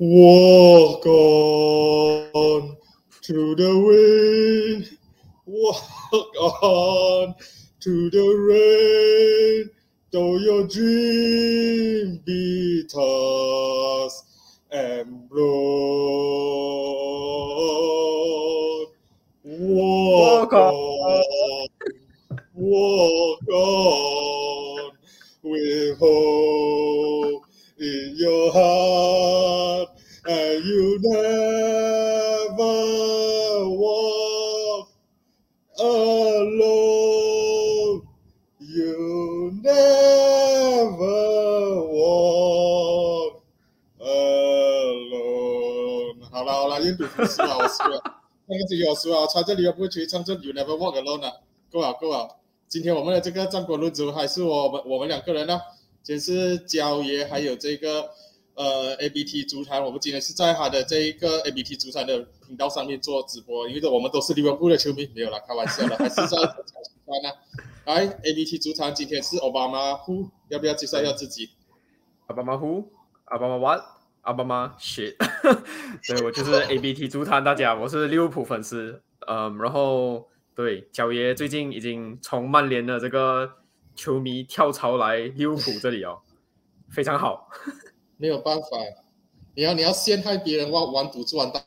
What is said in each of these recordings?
Walk on to the wind, walk on to the rain. Though your dream be tossed and blown, walk, Walk on. on, walk on. With hope in your heart, 输了，我输了。那个局我输了，我穿这里又不去唱这 You Never Walk Alone 了，够了够了。今天我们的这个战国论足还是我们我们两个人呢，先是焦爷还有这个呃 ABT 足坛，我们今天是在他的这一个 ABT 足坛的频道上面做直播，因为我们都是利物浦的球迷，没有啦，开玩笑的，还是在足坛呢。来，ABT 足坛今天是奥巴马呼，要不要介绍一下自己？奥巴马 who？阿巴马 what？阿巴妈 shit。对我就是 ABT 足坛，大家，我是利物浦粉丝。嗯，然后对焦爷最近已经从曼联的这个球迷跳槽来利物浦这里哦，非常好。没有办法，你要你要陷害别人玩玩赌注玩大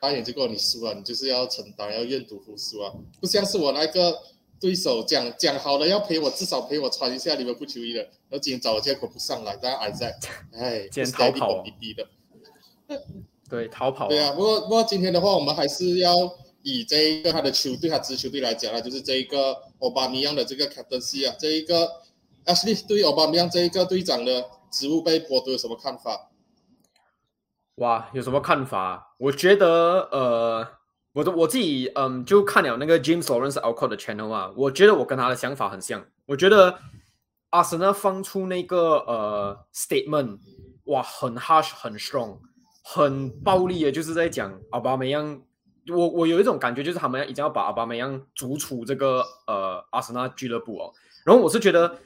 大眼，结果你输了，你就是要承担，要愿赌服输啊！不像是我那个对手讲讲好了要陪我，至少陪我穿一下你们不球衣的，然后今天找我结果不上来，大家还在，哎，今天逃跑滴滴的。对，逃跑、对啊，不过不过今天的话，我们还是要以这一个他的球队，他支球队来讲啊，就是这一个奥巴米扬的这个 captaincy 啊，这一个 Ashley 对奥巴米扬这一个队长的职务被剥夺有什么看法？哇，有什么看法？我觉得，呃，我的我自己，嗯，就看了那个 James Lawrence Alcott 的 channel 啊，我觉得我跟他的想法很像。我觉得阿森纳放出那个呃 statement，哇，很 harsh，很 strong，很暴力的，就是在讲奥巴梅扬。我我有一种感觉，就是他们已经要把奥巴梅扬逐出这个呃阿森纳俱乐部哦。然后我是觉得。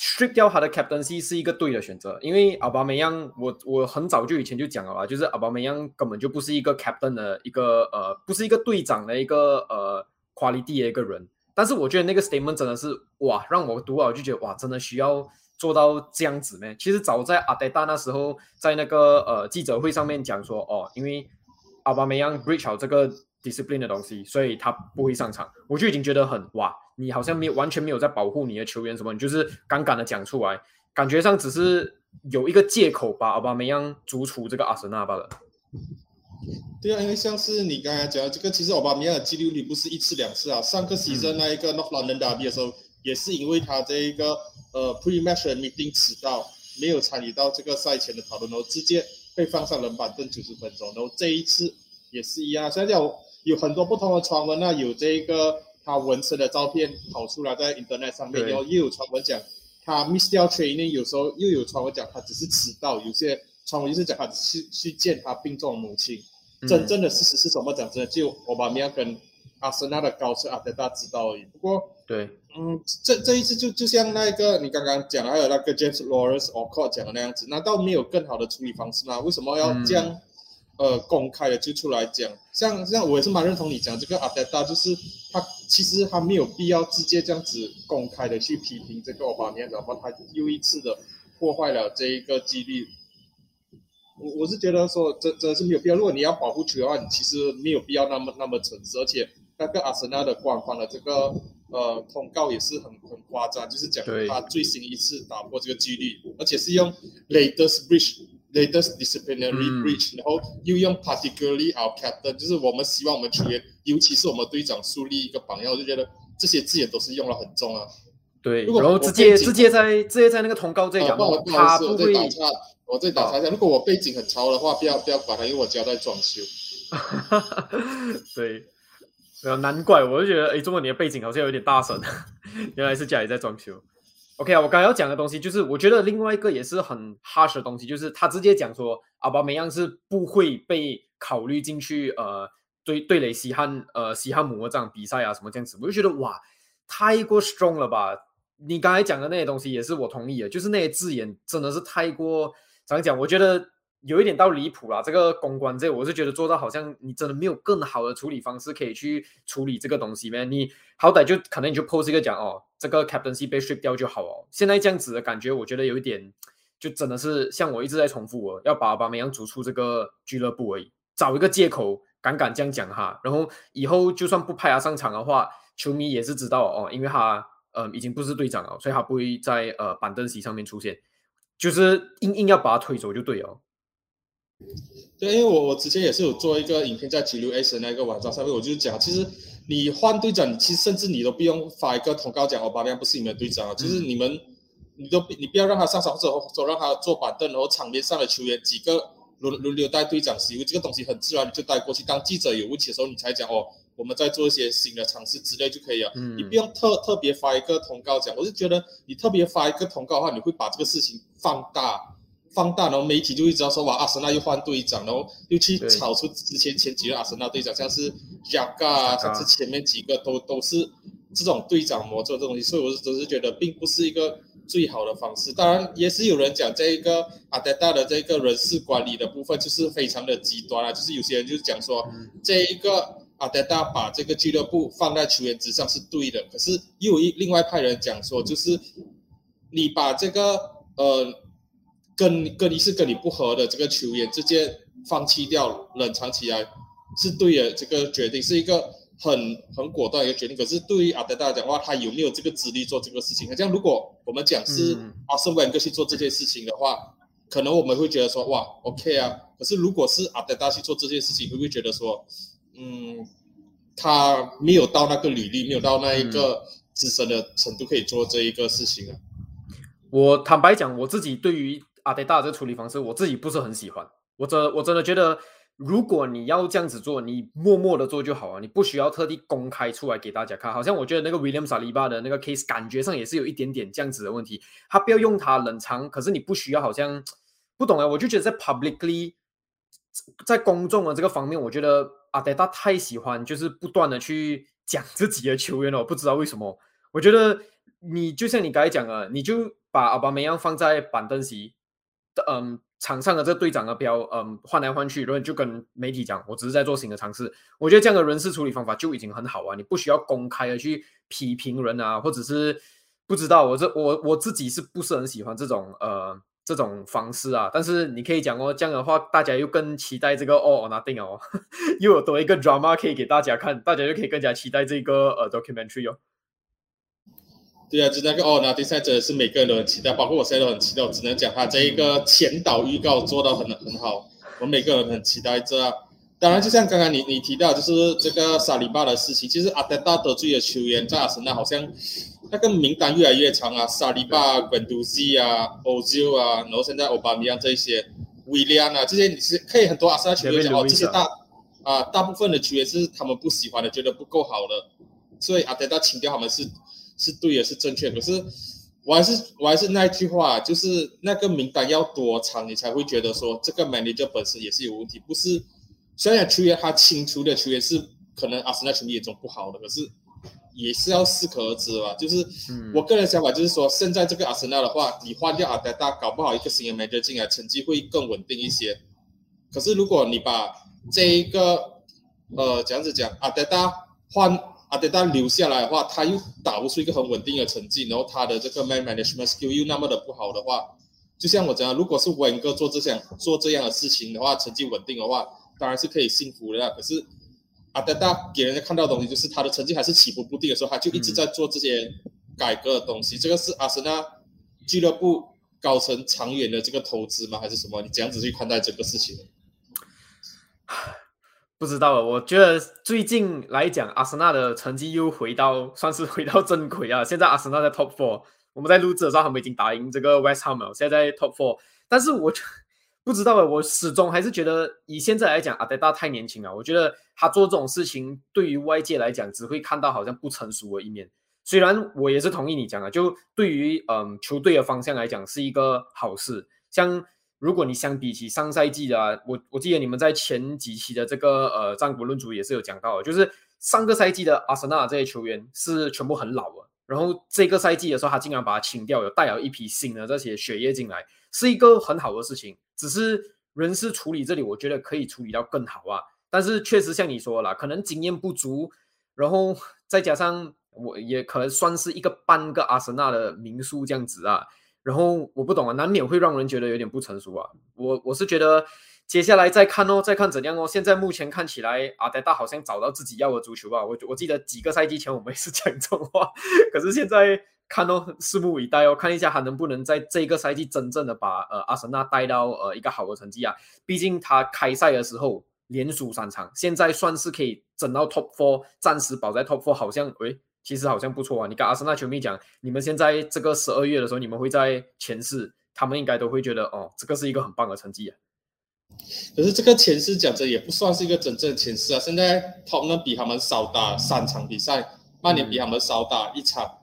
Strip 掉他的 captaincy 是一个对的选择，因为阿巴梅扬，我我很早就以前就讲了吧，就是阿巴梅扬根本就不是一个 captain 的一个呃，不是一个队长的一个呃 quality 的一个人。但是我觉得那个 statement 真的是哇，让我读了就觉得哇，真的需要做到这样子呢。其实早在阿德达那时候，在那个呃记者会上面讲说，哦，因为阿巴梅扬 breach 好这个 discipline 的东西，所以他不会上场。我就已经觉得很哇。你好像没有完全没有在保护你的球员什么，你就是敢敢的讲出来，感觉上只是有一个借口把奥巴梅扬逐出这个阿森纳罢了。对啊，因为像是你刚才讲的这个，其实奥巴梅扬的几率不是一次两次啊。上个赛季那一个 North London Derby 的时候，也是因为他这一个呃 pre-match meeting 迟到，没有参与到这个赛前的讨论，然后直接被放上冷板凳九十分钟。然后这一次也是一样，现在有有很多不同的传闻啊，有这个。他纹身的照片跑出来在 Internet 上面，然后又有传闻讲他 miss 掉 training，有时候又有传闻讲他只是迟到，有些传闻就是讲他去去见他病重的母亲。真正的事实是什么？讲真的，就我把米亚跟阿森纳的高层阿德大知道而已。不过，对，嗯，这这一次就就像那个你刚刚讲，还有那个 James Lawrence Alcott 讲的那样子，难道没有更好的处理方式吗？为什么要这样？呃，公开的就出来讲，像像我也是蛮认同你讲这个阿德达，就是他其实他没有必要直接这样子公开的去批评这个奥巴马，然后他又一次的破坏了这一个纪律。我我是觉得说，真真的是没有必要。如果你要保护球的话，你其实没有必要那么那么诚实，而且那个阿森纳的官方的这个呃通告也是很很夸张，就是讲他最新一次打破这个纪律，而且是用 latest breach。Latest disciplinary breach，然后又用 particularly our captain，就是我们希望我们球员，尤其是我们队长树立一个榜样，我就觉得这些字眼都是用了很重啊。对，然后直接直接在直接在那个通告这讲，他不会。我再打岔一下，如果我背景很潮的话，不要不要管他，因为我家在装修。对，难怪我就觉得，哎，中文你的背景好像有点大神，原来是家里在装修。OK 啊，我刚才要讲的东西就是，我觉得另外一个也是很 harsh 的东西，就是他直接讲说阿巴梅扬是不会被考虑进去，呃，对对垒西汉呃西汉姆这场比赛啊什么这样子，我就觉得哇，太过 strong 了吧？你刚才讲的那些东西也是我同意的，就是那些字眼真的是太过怎么讲？我觉得有一点到离谱了。这个公关这，我是觉得做到好像你真的没有更好的处理方式可以去处理这个东西咩？你好歹就可能你就 post 一个讲哦，这个 captaincy 被 strip 掉就好哦。现在这样子的感觉，我觉得有一点，就真的是像我一直在重复，我要把把梅扬逐出这个俱乐部而已，找一个借口，敢敢这样讲哈。然后以后就算不派他上场的话，球迷也是知道哦，因为他。呃，已经不是队长了，所以他不会在呃板凳席上面出现，就是硬硬要把他推走就对哦。对，因为我我之前也是有做一个影片在 G 六 S 那个网站上面，我就讲，其实你换队长，其实甚至你都不用发一个通告讲，哦，巴利亚不是你们队长，就是你们，你都你不要让他上场，或者或者让他坐板凳，然后场面上的球员几个轮轮流带队长，是因为这个东西很自然，你就带过去。当记者有问题的时候，你才讲哦。我们在做一些新的尝试之类就可以了，你不用特特别发一个通告讲。我是觉得你特别发一个通告的话，你会把这个事情放大，放大，然后媒体就会知道说哇，阿森纳又换队长，然后又去炒出之前前几个阿森纳队长，像是贾嘎，像是前面几个都都是这种队长魔咒这东西，所以我是只是觉得并不是一个最好的方式。当然，也是有人讲这一个阿德达的这个人事管理的部分就是非常的极端啊，就是有些人就是讲说这一个。阿德达把这个俱乐部放在球员之上是对的，可是又有一另外派人讲说，就是你把这个呃跟跟你是跟你不合的这个球员直接放弃掉，冷藏起来是对的，这个决定是一个很很果断一个决定。可是对于阿德大讲话，他有没有这个资历做这个事情？好像如果我们讲是阿森维恩格去做这件事情的话，可能我们会觉得说哇 OK 啊。可是如果是阿德大去做这件事情，会不会觉得说？嗯，他没有到那个履历，没有到那一个资深的程度，可以做这一个事情啊。我坦白讲，我自己对于阿德达这处理方式，我自己不是很喜欢。我真我真的觉得，如果你要这样子做，你默默的做就好了，你不需要特地公开出来给大家看。好像我觉得那个 William 萨利巴的那个 case，感觉上也是有一点点这样子的问题。他不要用他冷藏，可是你不需要，好像不懂啊。我就觉得在 publicly，在公众的这个方面，我觉得。阿德达太喜欢，就是不断的去讲自己的球员了，我不知道为什么。我觉得你就像你刚才讲了，你就把阿巴梅扬放在板凳席，嗯，场上的这个队长的标，嗯，换来换去，然后就跟媒体讲，我只是在做新的尝试。我觉得这样的人事处理方法就已经很好啊，你不需要公开的去批评人啊，或者是不知道我这我我自己是不是很喜欢这种呃。这种方式啊，但是你可以讲哦，这样的话大家又更期待这个哦，nothing 哦，又有多一个 drama 可以给大家看，大家就可以更加期待这个呃 documentary 哦。对啊，就那个哦，nothing 赛真的是每个人都很期待，包括我现在都很期待。我只能讲他这一个前导预告做到很很好，我每个人很期待这。当然，就像刚刚你你提到，就是这个沙里巴的事情，其实阿德达得罪的球员在阿森纳好像那个名单越来越长啊，沙里巴、本杜西啊、欧洲啊，然后现在奥巴米扬这些、威廉啊这些，你是可以很多阿森纳球员讲哦，这些大啊大部分的球员是他们不喜欢的，觉得不够好的，所以阿德达清掉他们是是对的，是正确。可是我还是我还是那句话，就是那个名单要多长，你才会觉得说这个 manager 本身也是有问题，不是。虽然球员他清除的球员是可能阿森纳球迷眼中不好的，可是也是要适可而止吧。就是我个人想法就是说，现在这个阿森纳的话，你换掉阿德达，搞不好一个新的 manager 进来，成绩会更稳定一些。可是如果你把这一个呃这样子讲，阿德达换阿德达留下来的话，他又打不出一个很稳定的成绩，然后他的这个 man management skill 又那么的不好的话，就像我讲，如果是文哥做这项做这样的事情的话，成绩稳定的话。当然是可以幸福的，可是阿德达给人家看到的东西就是他的成绩还是起伏不定的时候，他就一直在做这些改革的东西。这个是阿森纳俱乐部高层长远的这个投资吗？还是什么？你怎样子去看待这个事情？不知道，我觉得最近来讲，阿森纳的成绩又回到算是回到正轨啊。现在阿森纳在 Top Four，我们在录制的时候他们已经打赢这个 West Ham 了，现在在 Top Four，但是我。不知道了，我始终还是觉得以现在来讲，阿德达太年轻了。我觉得他做这种事情，对于外界来讲，只会看到好像不成熟的一面。虽然我也是同意你讲的，就对于嗯球队的方向来讲是一个好事。像如果你相比起上赛季的，我我记得你们在前几期的这个呃战国论足也是有讲到，就是上个赛季的阿森纳这些球员是全部很老了，然后这个赛季的时候他竟然把它清掉，有带了一批新的这些血液进来。是一个很好的事情，只是人事处理这里，我觉得可以处理到更好啊。但是确实像你说了，可能经验不足，然后再加上我也可能算是一个半个阿森纳的民宿这样子啊。然后我不懂啊，难免会让人觉得有点不成熟啊。我我是觉得接下来再看哦，再看怎样哦。现在目前看起来，阿德大好像找到自己要的足球吧。我我记得几个赛季前我们也是 讲这种话，可是现在看哦，拭目以待哦，看一下他能不能在这个赛季真正的把呃阿森纳带到呃一个好的成绩啊。毕竟他开赛的时候连输三场，现在算是可以整到 top four，暂时保在 top four，好像诶。其实好像不错啊！你跟阿森纳球迷讲，你们现在这个十二月的时候，你们会在前四，他们应该都会觉得哦，这个是一个很棒的成绩啊。可是这个前四讲真也不算是一个真正的前四啊。现在他们比他们少打三场比赛，曼联比他们少打一场，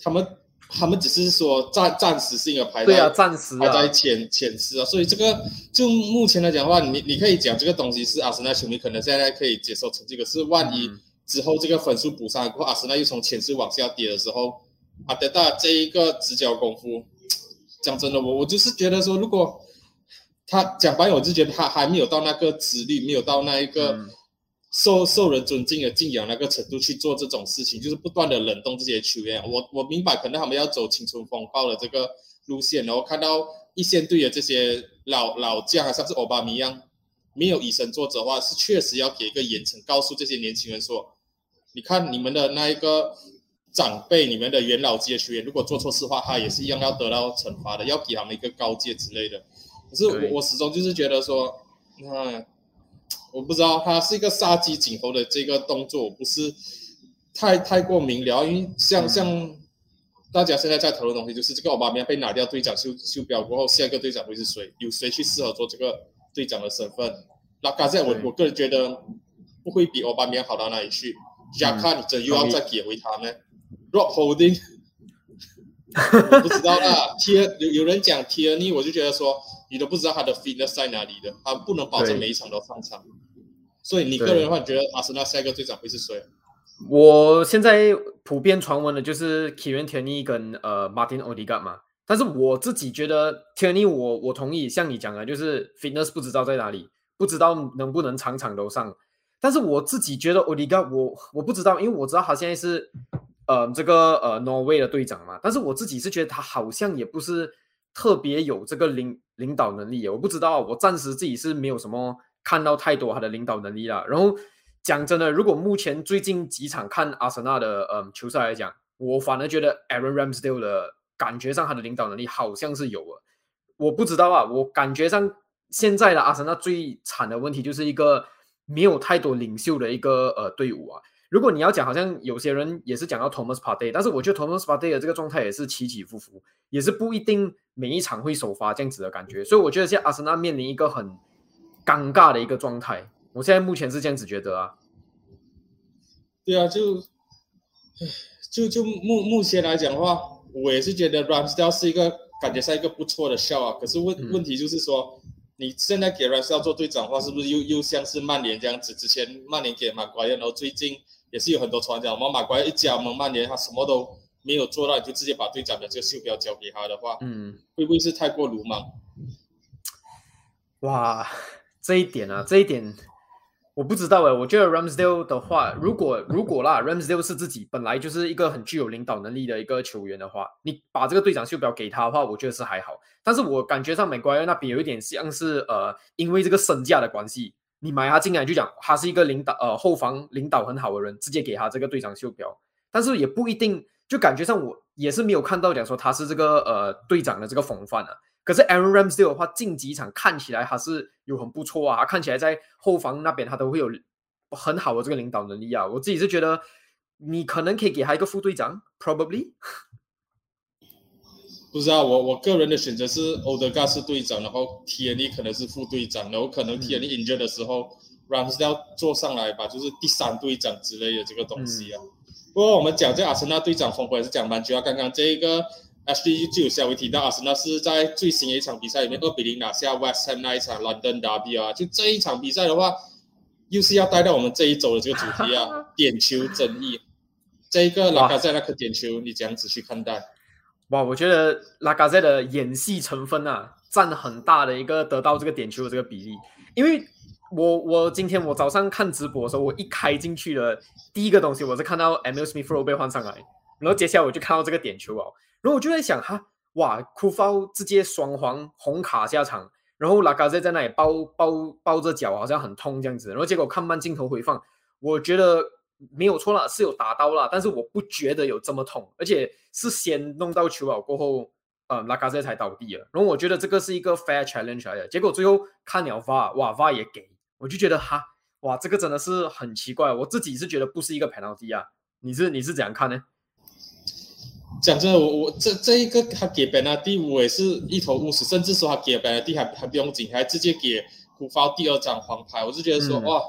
他们他们只是说暂暂时性的排对啊，暂时排在前前四啊。所以这个就目前来讲的话，你你可以讲这个东西是阿森纳球迷可能现在可以接受成绩，可是万一。之后这个分数补上过后，阿森纳又从前四往下跌的时候，阿德大这一个直角功夫，讲真的，我我就是觉得说，如果他讲白，我就觉得他还没有到那个资历，没有到那一个受受人尊敬的敬仰那个程度去做这种事情，就是不断的冷冻这些球员。我我明白，可能他们要走青春风暴的这个路线，然后看到一线队的这些老老将啊，像是奥巴米样。没有以身作则的话，是确实要给一个严惩，告诉这些年轻人说：，你看你们的那一个长辈，你们的元老级的学员，如果做错事的话，他也是一样要得到惩罚的，要给他们一个告诫之类的。可是我我始终就是觉得说，嗯，我不知道他是一个杀鸡儆猴的这个动作，不是太太过明了，因为像像大家现在在讨论东西，就是这个奥巴马被拿掉队长袖袖标过后，下一个队长会是谁？有谁去适合做这个？队长的身份，那刚才我我个人觉得不会比奥巴马好到哪里去。加卡，你真又要再给回他呢？Rob Holding，不知道啦。Tier 有有人讲 Tierney，我就觉得说你都不知道他的 fitness 在哪里的，他不能保证每一场都上场。所以你个人的话，你觉得阿森纳下一个队长会是谁？我现在普遍传闻的就是 Kieran Tierney 跟呃 Martin Odegaard 嘛。但是我自己觉得，Tierney，我我同意，像你讲的，就是 fitness 不知道在哪里，不知道能不能场场都上。但是我自己觉得 o d i g a 我我不知道，因为我知道他现在是呃这个呃 Norway 的队长嘛。但是我自己是觉得他好像也不是特别有这个领领导能力。我不知道，我暂时自己是没有什么看到太多他的领导能力了。然后讲真的，如果目前最近几场看阿森纳的呃球赛来讲，我反而觉得 Aaron Ramsdale 的。感觉上他的领导能力好像是有了，我不知道啊。我感觉上现在的阿森纳最惨的问题就是一个没有太多领袖的一个呃队伍啊。如果你要讲，好像有些人也是讲到 Thomas Partey，但是我觉得 Thomas Partey 的这个状态也是起起伏伏，也是不一定每一场会首发这样子的感觉。所以我觉得现在阿森纳面临一个很尴尬的一个状态。我现在目前是这样子觉得啊。对啊，就就就目目前来讲的话。我也是觉得 Ramsdale 是一个感觉上一个不错的笑啊，可是问问题就是说，你现在给 Ramsdale 做队长的话，是不是又又像是曼联这样子？之前曼联给马奎尔，然后最近也是有很多传讲，我们马奎尔一加盟曼联，他什么都没有做到，你就直接把队长的这个袖标交给他的话，嗯，会不会是太过鲁莽？哇，这一点啊，这一点。我不知道哎，我觉得 Ramsdale 的话，如果如果啦，Ramsdale 是自己本来就是一个很具有领导能力的一个球员的话，你把这个队长袖标给他的话，我觉得是还好。但是我感觉上美国那边有一点像是呃，因为这个身价的关系，你买他进来就讲他是一个领导呃后防领导很好的人，直接给他这个队长袖标。但是也不一定，就感觉上我也是没有看到讲说他是这个呃队长的这个风范啊。可是 Aaron Ramsdale 的话，近几场看起来还是有很不错啊，看起来在后防那边他都会有很好的这个领导能力啊。我自己是觉得，你可能可以给他一个副队长，probably。不知道，我我个人的选择是 Odegaard 是队长，然后 Tierney 可能是副队长，然后可能 Tierney injured 的时候，Ramsdale 坐上来吧，就是第三队长之类的这个东西啊。不过我们讲这阿森纳队长风波也是讲蛮久啊，刚刚这一个。H.D. 就有稍微提到，阿森纳是在最新的一场比赛里面二比零拿下 West Ham 那一场 London Derby 啊，就这一场比赛的话，又是要带到我们这一周的这个主题啊，点球争议。这一个拉卡塞那颗点球，你怎样子去看待？哇，我觉得拉卡塞的演戏成分啊，占很大的一个得到这个点球的这个比例。因为我我今天我早上看直播的时候，我一开进去的第一个东西，我是看到 Emil Smith Rowe 被换上来，然后接下来我就看到这个点球哦，然后我就在想哈，哇，库夫直接双黄红卡下场，然后拉卡在在那里包包包着脚，好像很痛这样子，然后结果看慢镜头回放，我觉得。没有错了，是有打到了，但是我不觉得有这么痛，而且是先弄到球保过后，呃，拉卡塞才倒地了。然后我觉得这个是一个 fair challenge 来的，结果最后看鸟发，哇发也给，我就觉得哈，哇，这个真的是很奇怪。我自己是觉得不是一个 penalty 啊，你是你是怎样看呢？讲真的，我我这这一个他给 penalty，我也是一头雾水，甚至说他给 penalty 还还不用紧，还直接给古发第二张黄牌，我是觉得说哇。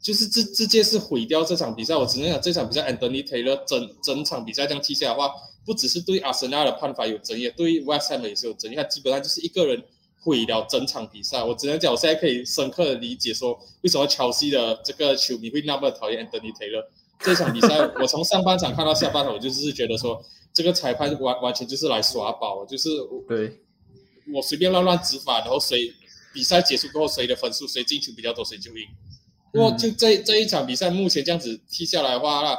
就是直直接是毁掉这场比赛，我只能讲这场比赛，Anthony Taylor 整整场比赛这样踢下来的话，不只是对阿森纳的判罚有争议，对 West Ham 也是有争议。他基本上就是一个人毁了整场比赛。我只能讲，我现在可以深刻的理解说，为什么乔西的这个球迷会那么讨厌 Anthony Taylor。这场比赛，我从上半场看到下半场，我就是觉得说，这个裁判完完全就是来耍宝，就是对，我随便乱乱执法，然后谁比赛结束过后谁的分数谁进球比较多谁就赢。不过就这这一场比赛，目前这样子踢下来的话，那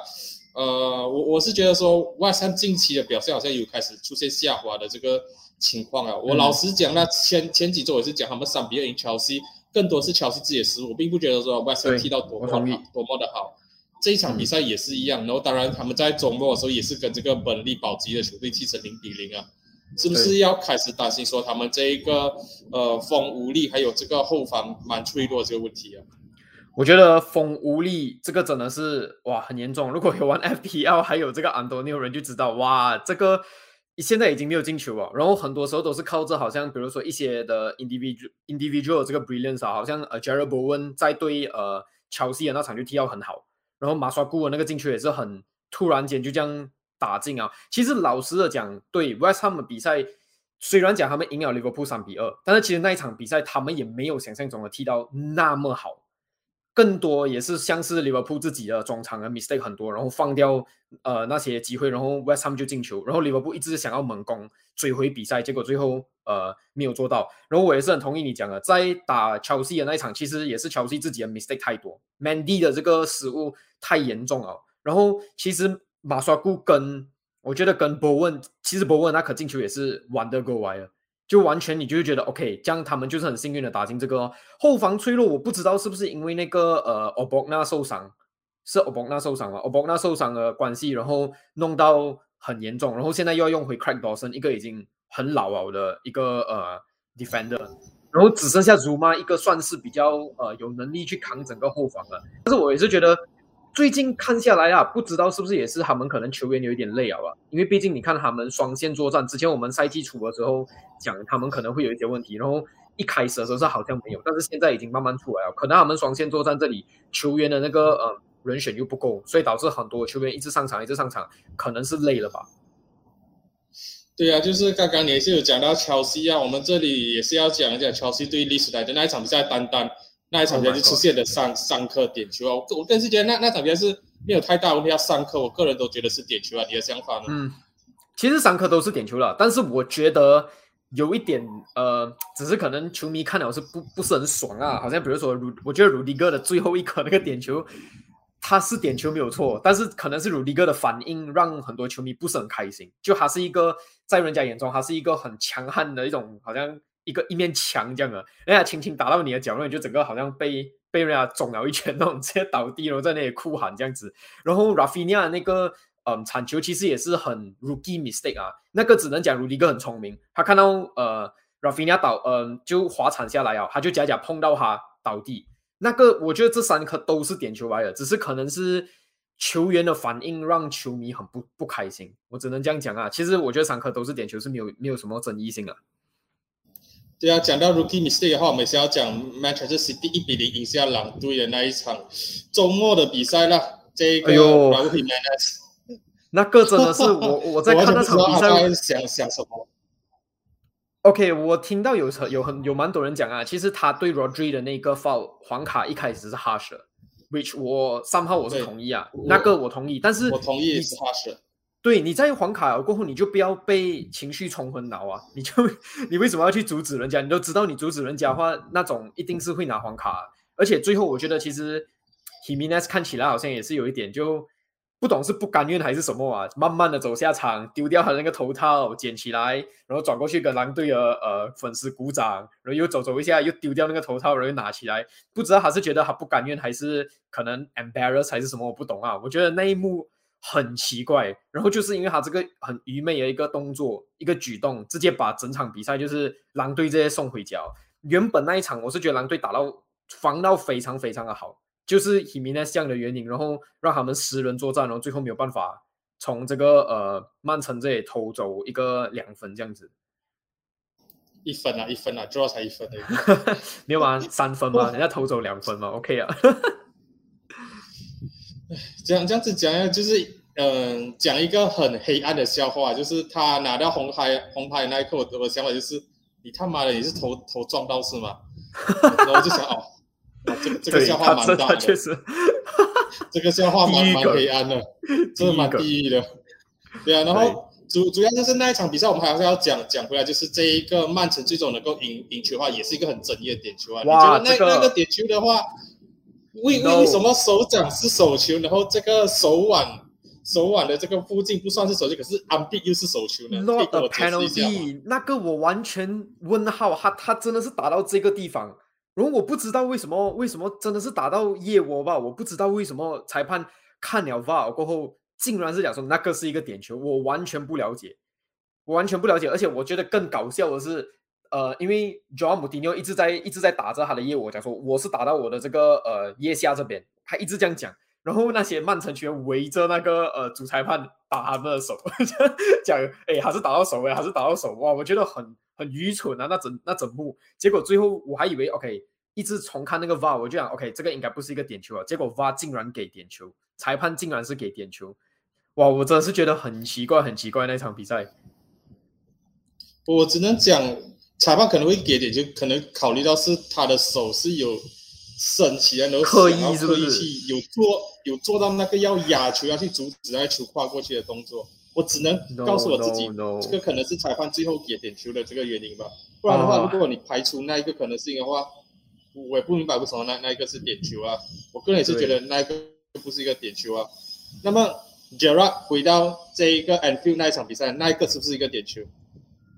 呃，我我是觉得说，外山近期的表现好像有开始出现下滑的这个情况啊。我老实讲，那前前几周也是讲他们三比二赢乔西，更多是乔西自己的失误，我并不觉得说外山踢到多么好，多么的好。这一场比赛也是一样，然后当然他们在周末的时候也是跟这个本利保级的球队踢成零比零啊，是不是要开始担心说他们这一个呃锋无力，还有这个后防蛮脆弱这个问题啊？我觉得风无力这个真的是哇很严重。如果有玩 FPL 还有这个安东尼奥人就知道哇，这个现在已经没有进球了。然后很多时候都是靠着好像比如说一些的 individual individual 这个 brilliance 啊，好像呃 Jared Bowen 在对呃乔西的那场就踢到很好。然后马刷古的那个进球也是很突然间就这样打进啊。其实老实的讲，对 West Ham 比赛虽然讲他们赢了 Liverpool 三比二，但是其实那一场比赛他们也没有想象中的踢到那么好。更多也是像是利物浦自己的中场的 mistake 很多，然后放掉呃那些机会，然后 West Ham 就进球，然后利物浦一直想要猛攻追回比赛，结果最后呃没有做到。然后我也是很同意你讲的，在打 Chelsea 那一场，其实也是乔西自己的 mistake 太多，Mandy 的这个失误太严重了。然后其实马刷库跟我觉得跟博文，其实博文那颗进球也是玩得够歪了。就完全你就会觉得 OK，这样他们就是很幸运的打进这个后防脆弱。我不知道是不是因为那个呃 o b o g n a 受伤，是 o b o g n a 受伤了 o b o g n a 受伤的关系，然后弄到很严重，然后现在又要用回 Craig Dawson，一个已经很老了的一个呃 defender，然后只剩下 Zuma 一个算是比较呃有能力去扛整个后防了。但是我也是觉得。最近看下来啊，不知道是不是也是他们可能球员有一点累了吧？因为毕竟你看他们双线作战，之前我们赛季初的时候讲他们可能会有一些问题，然后一开始的时候是好像没有，但是现在已经慢慢出来了。可能他们双线作战这里球员的那个呃人选又不够，所以导致很多球员一直上场一直上场，可能是累了吧？对啊，就是刚刚你也是有讲到乔西啊，我们这里也是要讲一讲乔西对历史来的那一场比赛，单单。那一场比赛就出现了三三颗点球啊！我我更是觉得那那场比赛是没有太大问题，要三颗，我个人都觉得是点球啊！你的想法呢？嗯，其实三颗都是点球了，但是我觉得有一点呃，只是可能球迷看了是不不是很爽啊，好像比如说鲁，我觉得鲁迪哥的最后一颗那个点球，他是点球没有错，但是可能是鲁迪哥的反应让很多球迷不是很开心，就他是一个在人家眼中他是一个很强悍的一种好像。一个一面墙这样的，人家轻轻打到你的脚，然后你就整个好像被被人家中了一拳那种，直接倒地了，在那里哭喊这样子。然后 Rafinha 那个嗯铲球其实也是很 rookie mistake 啊，那个只能讲 Rudy 哥很聪明，他看到呃 Rafinha 倒嗯就滑铲下来啊，他就假假碰到他倒地。那个我觉得这三颗都是点球来的，只是可能是球员的反应让球迷很不不开心，我只能这样讲啊。其实我觉得三颗都是点球是没有没有什么争议性的。对啊，讲到 rookie mistake 的话，我们先要讲 Manchester City 一比零赢下狼队的那一场周末的比赛了。这个 rookie man，那个真的是我我在看那场比赛，想想什么？OK，我听到有有很有蛮多人讲啊，其实他对 Rodri 的那个 foul 黄卡一开始是 harsh，which 我三号我是同意啊，那个我同意，但是我同意是 harsh。对，你在黄卡过后，你就不要被情绪冲昏脑啊！你就 你为什么要去阻止人家？你都知道你阻止人家的话，那种一定是会拿黄卡。而且最后，我觉得其实 Himinez 看起来好像也是有一点，就不懂是不甘愿还是什么啊，慢慢的走下场，丢掉他那个头套，捡起来，然后转过去跟狼队的呃粉丝鼓掌，然后又走走一下，又丢掉那个头套，然后又拿起来，不知道他是觉得他不甘愿，还是可能 embarrass 还是什么，我不懂啊。我觉得那一幕。很奇怪，然后就是因为他这个很愚昧的一个动作、一个举动，直接把整场比赛就是狼队这些送回家。原本那一场我是觉得狼队打到防到非常非常的好，就是 Himinez 这样的原因，然后让他们十人作战，然后最后没有办法从这个呃曼城这里偷走一个两分这样子。一分啊，一分啊，最后才一分的，没有啊，三分嘛，人家偷走两分嘛，OK 啊。这样这样子讲呀，就是嗯，讲一个很黑暗的笑话，就是他拿到红牌红牌那一刻，我的想法就是，你他妈的你是头头撞到是吗？然后我就想哦，这个这个笑话蛮大的，确实，这个笑话 蛮蛮黑暗的，真的蛮地狱的。对啊，然后主主要就是那一场比赛，我们还是要讲讲回来，就是这一个曼城最终能够赢赢球的话，也是一个很争议的点球啊。你觉得那那个点球的话？为为什么手掌是手球，然后这个手腕手腕的这个附近不算是手球，可是安臂又是手球呢？Not a penalty，那个我完全问号，他他真的是打到这个地方，然后我不知道为什么为什么真的是打到腋窝吧？我不知道为什么裁判看了 VAR 过后，竟然是讲说那个是一个点球，我完全不了解，我完全不了解，而且我觉得更搞笑的是。呃，因为 John Moutinho 一直在一直在打着他的业务，讲说我是打到我的这个呃腋下这边，他一直这样讲。然后那些曼城球员围着那个呃主裁判打他们的手，讲哎还是打到手哎，还是打到手哇！我觉得很很愚蠢啊，那整那整幕。结果最后我还以为 OK，一直重看那个 VAR，我就想 OK，这个应该不是一个点球啊。结果 VAR 竟然给点球，裁判竟然是给点球，哇！我真的是觉得很奇怪，很奇怪那场比赛。我只能讲。裁判可能会给点，就可能考虑到是他的手是有伸起来，然后刻意刻意去有做有做到那个要压球要去阻止那球跨过去的动作。我只能告诉我自己，这个可能是裁判最后给点球的这个原因吧。不然的话，如果你排除那一个可能性的话，我也不明白为什么那那一个是点球啊。我个人也是觉得那一个不是一个点球啊。那么 Gerard 回到这一个 Anfield 那一场比赛，那一个是不是一个点球？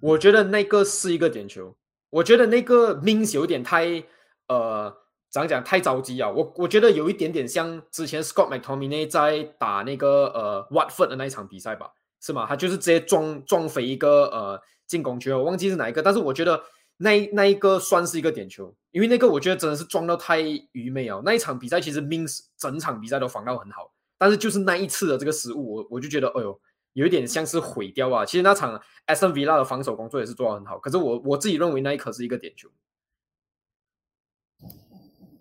我觉得那个是一个点球，我觉得那个 means 有点太呃，怎样讲太着急啊。我我觉得有一点点像之前 Scott McTominay 在打那个呃 Watford 的那一场比赛吧，是吗？他就是直接撞撞飞一个呃进攻球，我忘记是哪一个，但是我觉得那那一个算是一个点球，因为那个我觉得真的是撞到太愚昧啊。那一场比赛其实 means 整场比赛都防到很好，但是就是那一次的这个失误，我我就觉得哎呦。有一点像是毁掉啊！其实那场 S N V 拉的防守工作也是做得很好，可是我我自己认为那一颗是一个点球。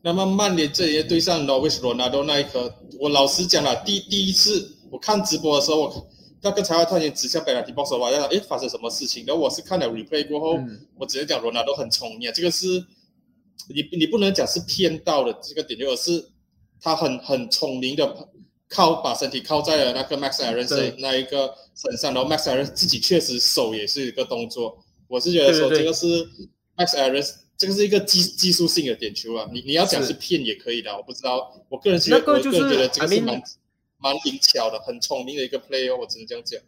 那么曼联这也对上 Norwich Ronaldo 那一颗，我老实讲了，第第一次我看直播的时候，我那个裁判突然间指向贝拉迪报手吧，要哎发生什么事情？然后我是看了 replay 过后，我直接讲 Ronaldo 很聪明，这个是你你不能讲是骗到的这个点球，而是他很很聪明的。靠把身体靠在了那个 Max Aaron 那一个身上，然后 Max Aaron 自己确实手也是一个动作。我是觉得说这个是 Max Aaron 这个是一个技技术性的点球啊。你你要讲是骗也可以的，我不知道。我个人觉得，我个人觉得这个是蛮蛮灵巧的，很聪明的一个 play 哦。我只能这样讲。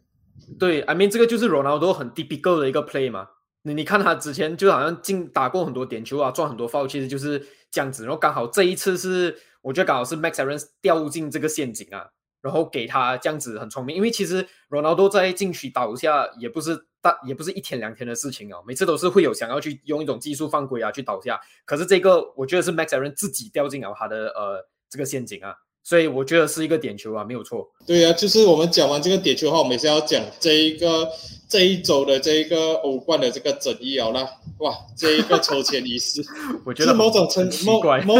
对，I mean 这个就是 Ronaldo 很 typical 的一个 play 嘛。你你看他之前就好像进打过很多点球啊，赚很多 foul，其实就是这样子。然后刚好这一次是。我觉得刚好是 Max Aaron 掉进这个陷阱啊，然后给他这样子很聪明，因为其实 Ronaldo 在禁区倒下也不是大，也不是一天两天的事情啊，每次都是会有想要去用一种技术犯规啊去倒下，可是这个我觉得是 Max Aaron 自己掉进了他的呃这个陷阱啊，所以我觉得是一个点球啊，没有错。对啊，就是我们讲完这个点球后，我们是要讲这一个这一周的这一个欧冠的这个争议了啦，哇，这一个 抽签仪式，我觉得某种程某某。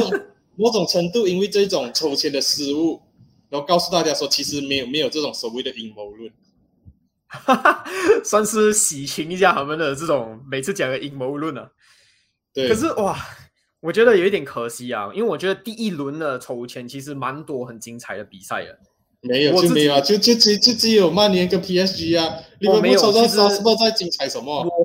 某种程度，因为这种抽签的失误，然后告诉大家说，其实没有没有这种所谓的阴谋论，算是洗清一下他们的这种每次讲的阴谋论啊。对，可是哇，我觉得有一点可惜啊，因为我觉得第一轮的抽签其实蛮多很精彩的比赛的，没有就没有啊，就就只就只有曼联跟 PSG 啊，你们没有物浦抽到其实萨斯堡在精彩什么？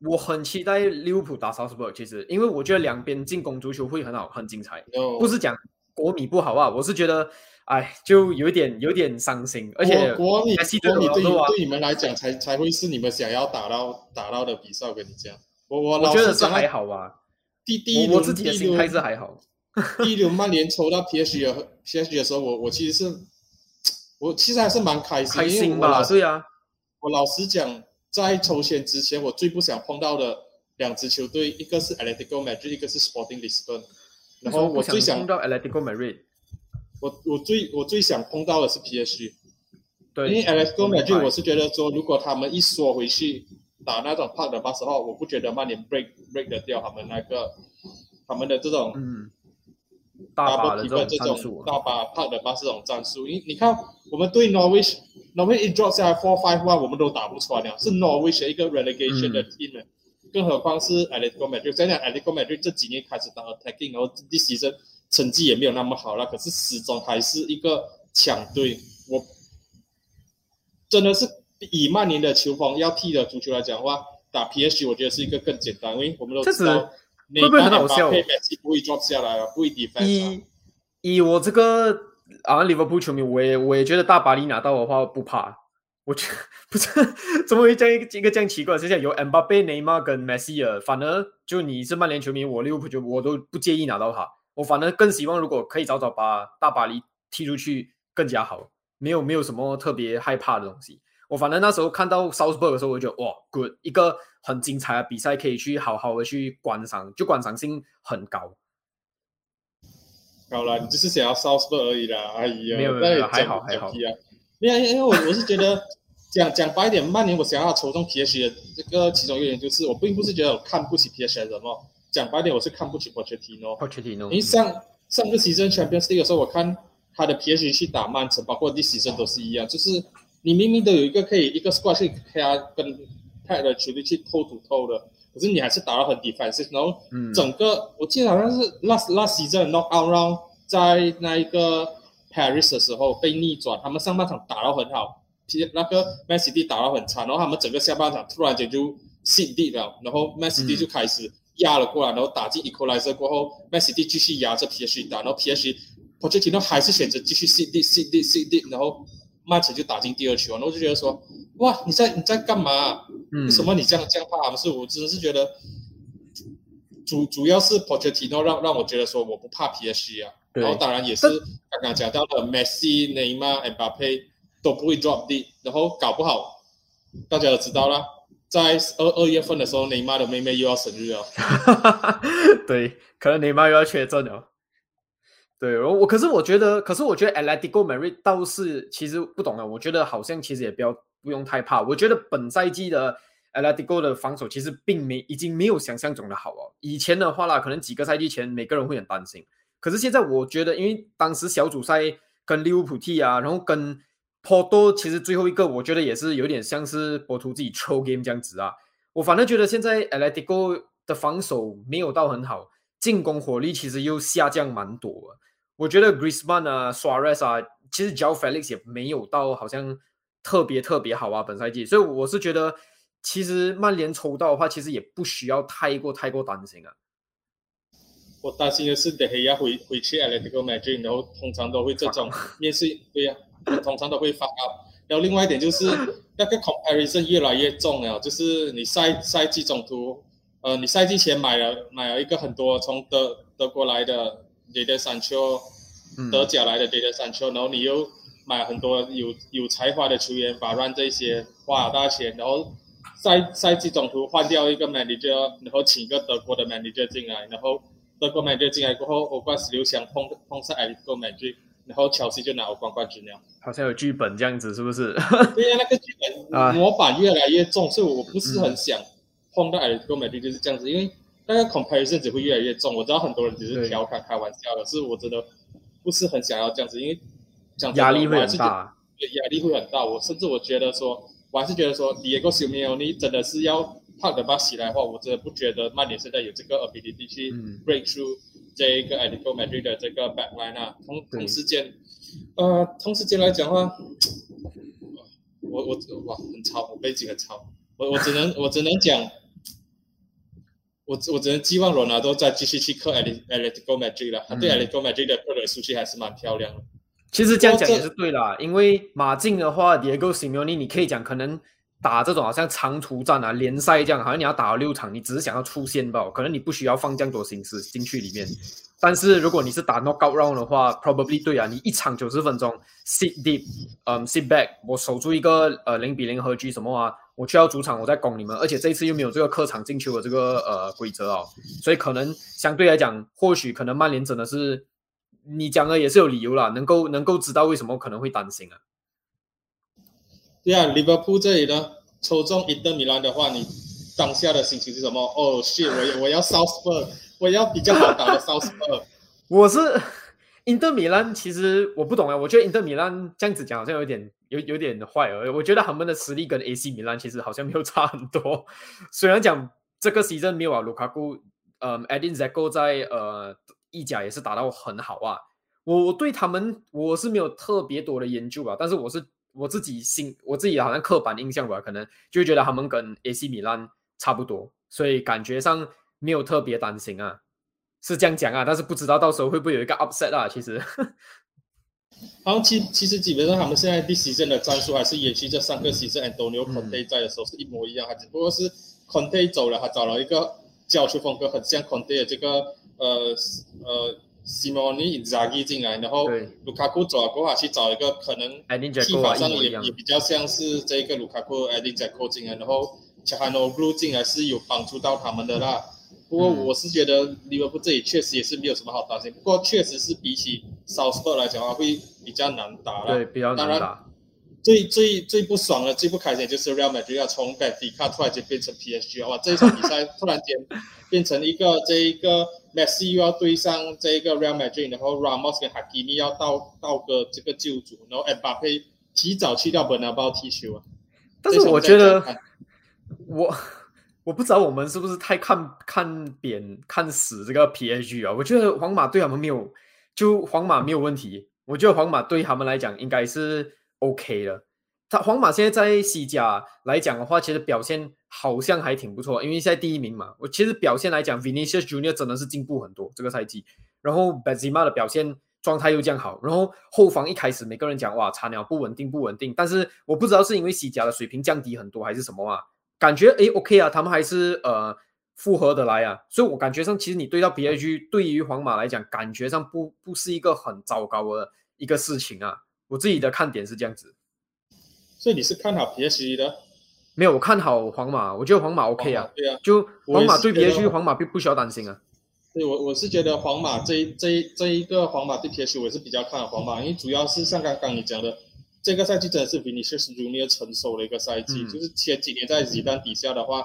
我很期待利物浦打萨斯堡，其实因为我觉得两边进攻足球会很好，很精彩。No 不是讲国米不好啊，我是觉得，哎，就有点有点伤心，而且国国米国米对对你们来讲才才会是你们想要打到打到的比赛。我跟你讲，我我我老觉得是还实讲啊，好吧。第第一轮我我自己的第一心是还好。第一轮曼联抽到 PSG 的 PSG 的时候，我我其实是 我其实还是蛮开心，开心吧？对啊，我老实讲，在抽签之前，我最不想碰到的两支球队，一个是 Atletico Madrid，一个是 Sporting Lisbon。然后我最想碰到 Atletico Madrid，我我最我最想碰到的是 PSG，对，因为 Atletico Madrid 我是觉得说，如果他们一缩回去打那种 Park 的巴斯的话，我不觉得曼联 break break 得掉他们那个他们的这种嗯，大把 double 的这这种大把 Park 的巴这种战术。你你看我们对 Norwich Norwich 一 drop 下来 four five one，我们都打不穿了，是 Norwich 的一个 relegation 的嗯 team 呢更何况是 Atletico Madrid。现在 Atletico Madrid 这几年开始打 attacking，然后 this season 成绩也没有那么好了，可是始终还是一个强队。我真的是以曼联的球风要踢的足球来讲的话，打 PSG 我觉得是一个更简单，因为我们都知道次会不会很好笑佩梅西不会 drop 下来啊，不会 defense 啊。以以我这个啊利物浦球迷，我也我也觉得大巴黎拿到的话不怕。我觉得不是 怎么会这样一个这样奇怪的事情？有 m 巴佩、内马尔跟梅西尔，反而就你是曼联球迷，我利物浦球我都不介意拿到他。我反而更希望如果可以早早把大巴黎踢出去更加好，没有没有什么特别害怕的东西。我反正那时候看到 Southburg 的时候，我就觉得哇，good，一个很精彩的比赛，可以去好好的去观赏，就观赏性很高。好了，你就是想要 Southburg 而已啦，哎呀，没有没有还好还好讲屁啊。因为我我是觉得 讲讲白一点，曼联我想要抽中 PSG 的这个其中一个原因就是，我并不是觉得我看不起 PSG 的什么，讲白一点，我是看不起 Pochettino。Pochettino，因为上上个 season Champions League 的时候，我看他的 PSG 去打曼城，包括第 season 都是一样，就是你明明都有一个可以一个 squad 去可以啊跟派的球队去偷土偷的，可是你还是打得很 defensive，然后嗯。整个、我记得好像是 last last season knock out round 在那一个 Paris 的时候被逆转，他们上半场打得很好，P 那个 Man City 打得很差，然后他们整个下半场突然间就信地了，然后 Man City 嗯。就开始压了过来，然后打进 equalizer 过后，Man City 继续压着 PSG 打，然后 PSG Pochettino 还是选择继续信地信地信地，然后曼城就打进第二球，然后我就觉得说，哇，你在你在干嘛啊、嗯为什么你这样这样怕他们？是我真的是觉得主主要是 Pochettino 让让我觉得说我不怕 PSG 啊，对然后当然也是刚刚讲到的 Messi、内马尔、Mbappe 都不会 drop D，然后搞不好大家都知道啦，在二二月份的时候，内马尔的妹妹又要生日了。对，可能内马尔又要确诊了。对，我我可是我觉得，可是我觉得 Atletico Madrid 倒是其实不懂啊。我觉得好像其实也不要不用太怕。我觉得本赛季的 Atletico 的防守其实并没已经没有想象中的好哦。以前的话啦，可能几个赛季前每个人会很担心，可是现在我觉得，因为当时小组赛跟利物浦踢啊，然后跟 Porto 其实最后一个，我觉得也是有点像是波图自己抽 game 这样子啊。我反正觉得现在 Atletico 的防守没有到很好，进攻火力其实又下降蛮多。我觉得 Griezmann 啊、Suarez 啊，其实 Joao Felix 也没有到好像特别特别好啊，本赛季。所以我是觉得，其实曼联抽到的话，其实也不需要太过太过担心啊。我担心的是德黑亚回回去 Atletico Madrid，然后通常都会这种面试，对呀、通常都会发 up。然后另外一点就是 那个 comparison 越来越重了，就是你赛赛季中途，呃，你赛季前买了买了一个很多从德德国来的 d a Sancho，嗯德甲来的 a d a Sancho，然后你又买很多有有才华的球员，把让这些花了大钱，然后赛赛季中途换掉一个 manager，然后请一个德国的 manager 进来，然后德国 manager 进来过后，欧冠十六强碰碰上 Atletico Madrid，然后切尔西就拿欧冠冠军了。好像有剧本这样子，是不是？对呀，那个剧 啊本模板越来越重，所以我不是很想碰到 Atletico Madrid 就是这样子，因为那个 comparison 只会越来越重。我知道很多人只是调侃开玩笑的，是我真的不是很想要这样子，因为讲压力会很大。对，压力会很大。我甚至我觉得说，我还是觉得说，Diego Simeone 真的是要帕德巴起来的话，我真的不觉得曼联现在有这个 ability 去 break through 这一个 Atletico Madrid 的这个 backline 啊。同同时间，呃，同时间来讲的话，我我哇很超，我背景很超，我我只能 我只能讲，我我只能寄望罗纳多再继续去克 Atletico Madrid 了。他对 Atletico Madrid 的个人数据还是蛮漂亮的。其实这样讲也是对啦，因为马竞的话，Diego Simeone，你可以讲可能打这种好像长途战啊、联赛这样，好像你要打六场，你只是想要出线吧，可能你不需要放这样多心思进去里面。但是如果你是打 knockout round 的话，probably 对啊，你一场九十分钟，sit deep，嗯，sit back，我守住一个呃零比零和局什么啊，我去到主场我再攻你们，而且这一次又没有这个客场进球的这个呃规则哦，所以可能相对来讲，或许可能曼联真的是。你讲的也是有理由啦，能够能够知道为什么可能会担心啊。对啊，利物浦这里呢，抽中伊德米兰的话，你当下的心情是什么？哦，shit，我我要 Southport，我要比较好打的 Southport。我是英德米兰，其实我不懂啊，我觉得英德米兰这样子讲好像有点有有点坏哦。我觉得他们的实力跟 AC 米兰其实好像没有差很多。虽然讲这个 season 没有啊，卢卡库，嗯，Edin Zeko 在呃。意甲也是打到很好啊，我我对他们我是没有特别多的研究吧，但是我是我自己心我自己好像刻板印象吧，可能就觉得他们跟 AC 米兰差不多，所以感觉上没有特别担心啊，是这样讲啊，但是不知道到时候会不会有一个 upset 啊，其实，然后，其其实基本上他们现在第十阵的战术还是延续这三个十阵，Antonio Conte 在的时候是一模一样，他只不过是 Conte 走了，他找了一个教学风格很像 Conte 的这个。呃呃，Simone Inzaghi 进来，然后卢卡库走了过后，去找一个可能技法上也也比较像是这个卢卡库 a d i n z a g o 进来，然后 c h a n o u 进来是有帮助到他们的啦。不过我是觉得利物浦这里确实也是没有什么好担心，不过确实是比起 Southport 来讲的话，会比较难打了。对，比较难打。最最最不爽的、最不开心就是 Real Madrid 要从 b e t i c a 突然间变成 PSG 哇！这一场比赛 突然间变成一个这一个 Messi 又要对上这一个 Real Madrid，然后 Ramos 跟 Hakimi 要倒倒个这个救主，然后 Mbappe 提早去掉 Bernabeu 踢球啊！但是我觉得我我不知道我们是不是太看看扁看死这个 PSG 啊？我觉得皇马对他们没有，就皇马没有问题。我觉得皇马对他们来讲应该是。OK 了，他皇马现在在西甲来讲的话，其实表现好像还挺不错，因为现在第一名嘛。我其实表现来讲，Vinicius Junior 真的是进步很多这个赛季。然后 Benzema 的表现状态又这样好，然后后防一开始每个人讲哇，茶鸟不稳定不稳定，但是我不知道是因为西甲的水平降低很多还是什么啊？感觉诶 OK 啊，他们还是呃复合的来啊，所以我感觉上其实你对到 PSG 对于皇马来讲，感觉上不不是一个很糟糕的一个事情啊。我自己的看点是这样子，所以你是看好 PSG 的？没有，我看好皇马。我觉得皇马 OK 啊，对啊，就皇马对 PSG，皇马并不需要担心啊。对我我是觉得皇马这这这一个皇马对 PSG，我是比较看好皇马，因为主要是像刚刚你讲的，这个赛季真的是比你确实 Junior 成熟的一个赛季，就是前几年在吉丹底下的话，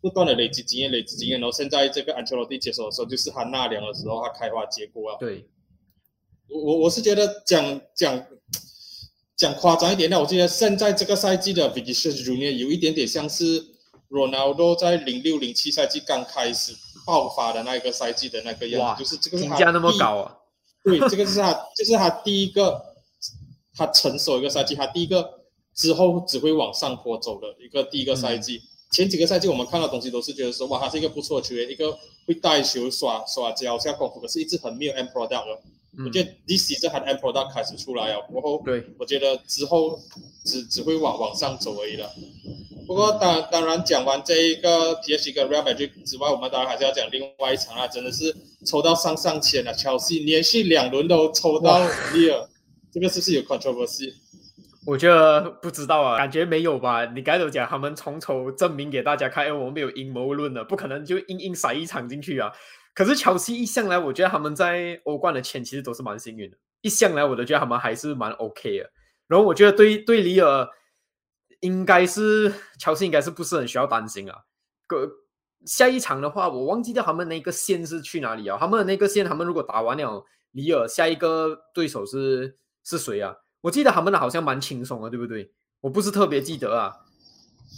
不断的累积经验，累积经验，然后现在这个安切洛蒂接手的时候，就是他纳凉的时候，他开花结果啊。对。我我我是觉得讲讲讲夸张一点的，我觉得现在这个赛季的 Vinicius Junior 有一点点像是 Ronaldo 在零六零七赛季刚开始爆发的那一个赛季的那个样子，就是这个是评价那么高啊？对，这个是他，就是他第一个他成熟一个赛季，他第一个之后只会往上坡走的一个第一个赛季。前几个赛季我们看到东西都是觉得说，哇，他是一个不错的球员，一个会带球耍耍脚下功夫，可是一直很没有 end product 的。我觉得 this 这还 end product 开始出来了，然后对我觉得之后只只会往往上走而已了。不过当当然讲完这一个 PSG 跟 Real Madrid 之外，我们当然还是要讲另外一场啊，真的是抽到上上签了，切尔西连续两轮都抽到 Lear，这个是不是有 controversy？我觉得不知道啊，感觉没有吧？你刚才讲他们从头证明给大家看，我们没有阴谋论的，不可能就硬硬塞一场进去啊。可是乔西一向来，我觉得他们在欧冠的签其实都是蛮幸运的。一向来，我都觉得他们还是蛮 OK 的。然后我觉得对对里尔，应该是乔西应该是不是很需要担心啊。个下一场的话，我忘记掉他们那个线是去哪里啊？他们的那个线，他们如果打完了里尔，下一个对手是是谁啊？我记得他们的好像蛮轻松的，对不对？我不是特别记得啊。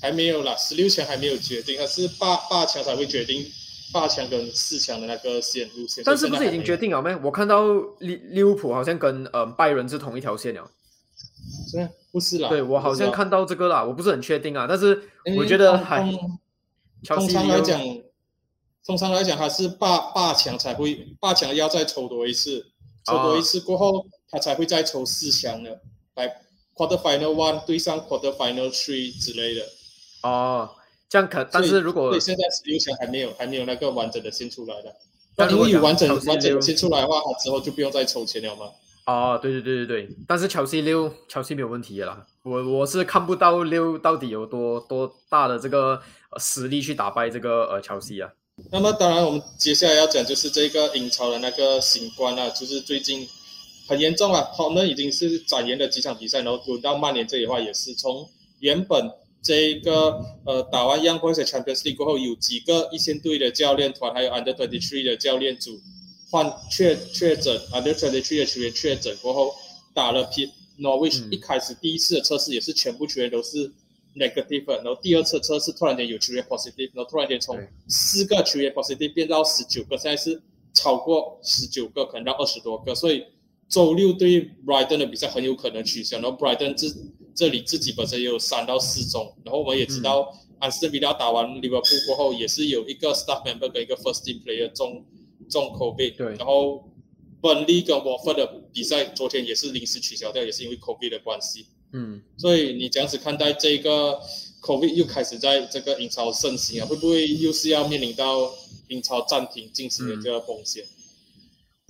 还没有啦，十六强还没有决定，它是八八强才会决定八强跟四强的那个线路线。但是不是已经决定？了没？我看到利利物浦好像跟呃拜仁是同一条线了。不是啦，对我好像看到这个啦，我不是很确定啊，但是我觉得通还通常来又讲，通常来讲，还是八八强才会八强要再抽多一次，抽多一次过后，他才会再抽四强的，来 quarter final one 对上 quarter final three 之类的。哦，这样可，但是如果所以现在十六强还没有还没有那个完整的先出来的。那但如果有完整完整的六线出来的话，他之后就不用再抽签了嘛。哦，对对对对对，但是乔西六，乔西没有问题的啦。我我是看不到六到底有多多大的这个呃实力去打败这个呃乔西啊。那么当然，我们接下来要讲就是这个英超的那个新冠啊，就是最近很严重啊，他们已经是展延了几场比赛，然后轮到曼联这里的话，也是从原本这个呃打完 Young Boys Champions League 过后，有几个一线队的教练团，还有 Under Twenty Three 的教练组患确确诊，Under Twenty Three 的球员确诊过后，打了 P Norwich，、嗯。一开始第一次的测试也是全部球员都是 negative，然后第二次测试突然间有球员 positive，然后突然间从对。四个球员 positive 变到十九个，现在是超过十九个，可能到二十多个，所以周六对 Brighton 的比赛很有可能取消。然后 Brighton 这这里自己本身也有三到四中，然后我们也知道安斯顿维拉打完 Liverpool 过后，也是有一个 staff member 跟一个 first team player 中中 COVID，对然后本利跟 Watford 的比赛昨天也是临时取消掉，也是因为 COVID 的关系。嗯，所以你这样子看待这个 COVID 又开始在这个英超盛行啊，会不会又是要面临到英超暂停进行的这个风险？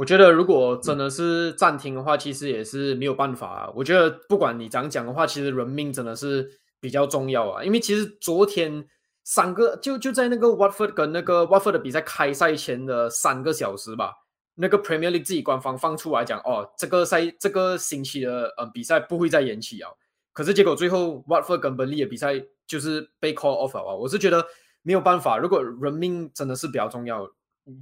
我觉得如果真的是暂停的话，其实也是没有办法啊。我觉得不管你怎样讲的话，其实人命真的是比较重要啊。因为其实昨天三个就就在那个 Watford 跟那个 Watford 的比赛开赛前的三个小时吧，那个 Premier League 自己官方放出来讲，哦，这个赛这个星期的呃比赛不会再延期啊。可是结果最后 Watford 跟本利的比赛就是被 call off 了啊。我是觉得没有办法，如果人命真的是比较重要，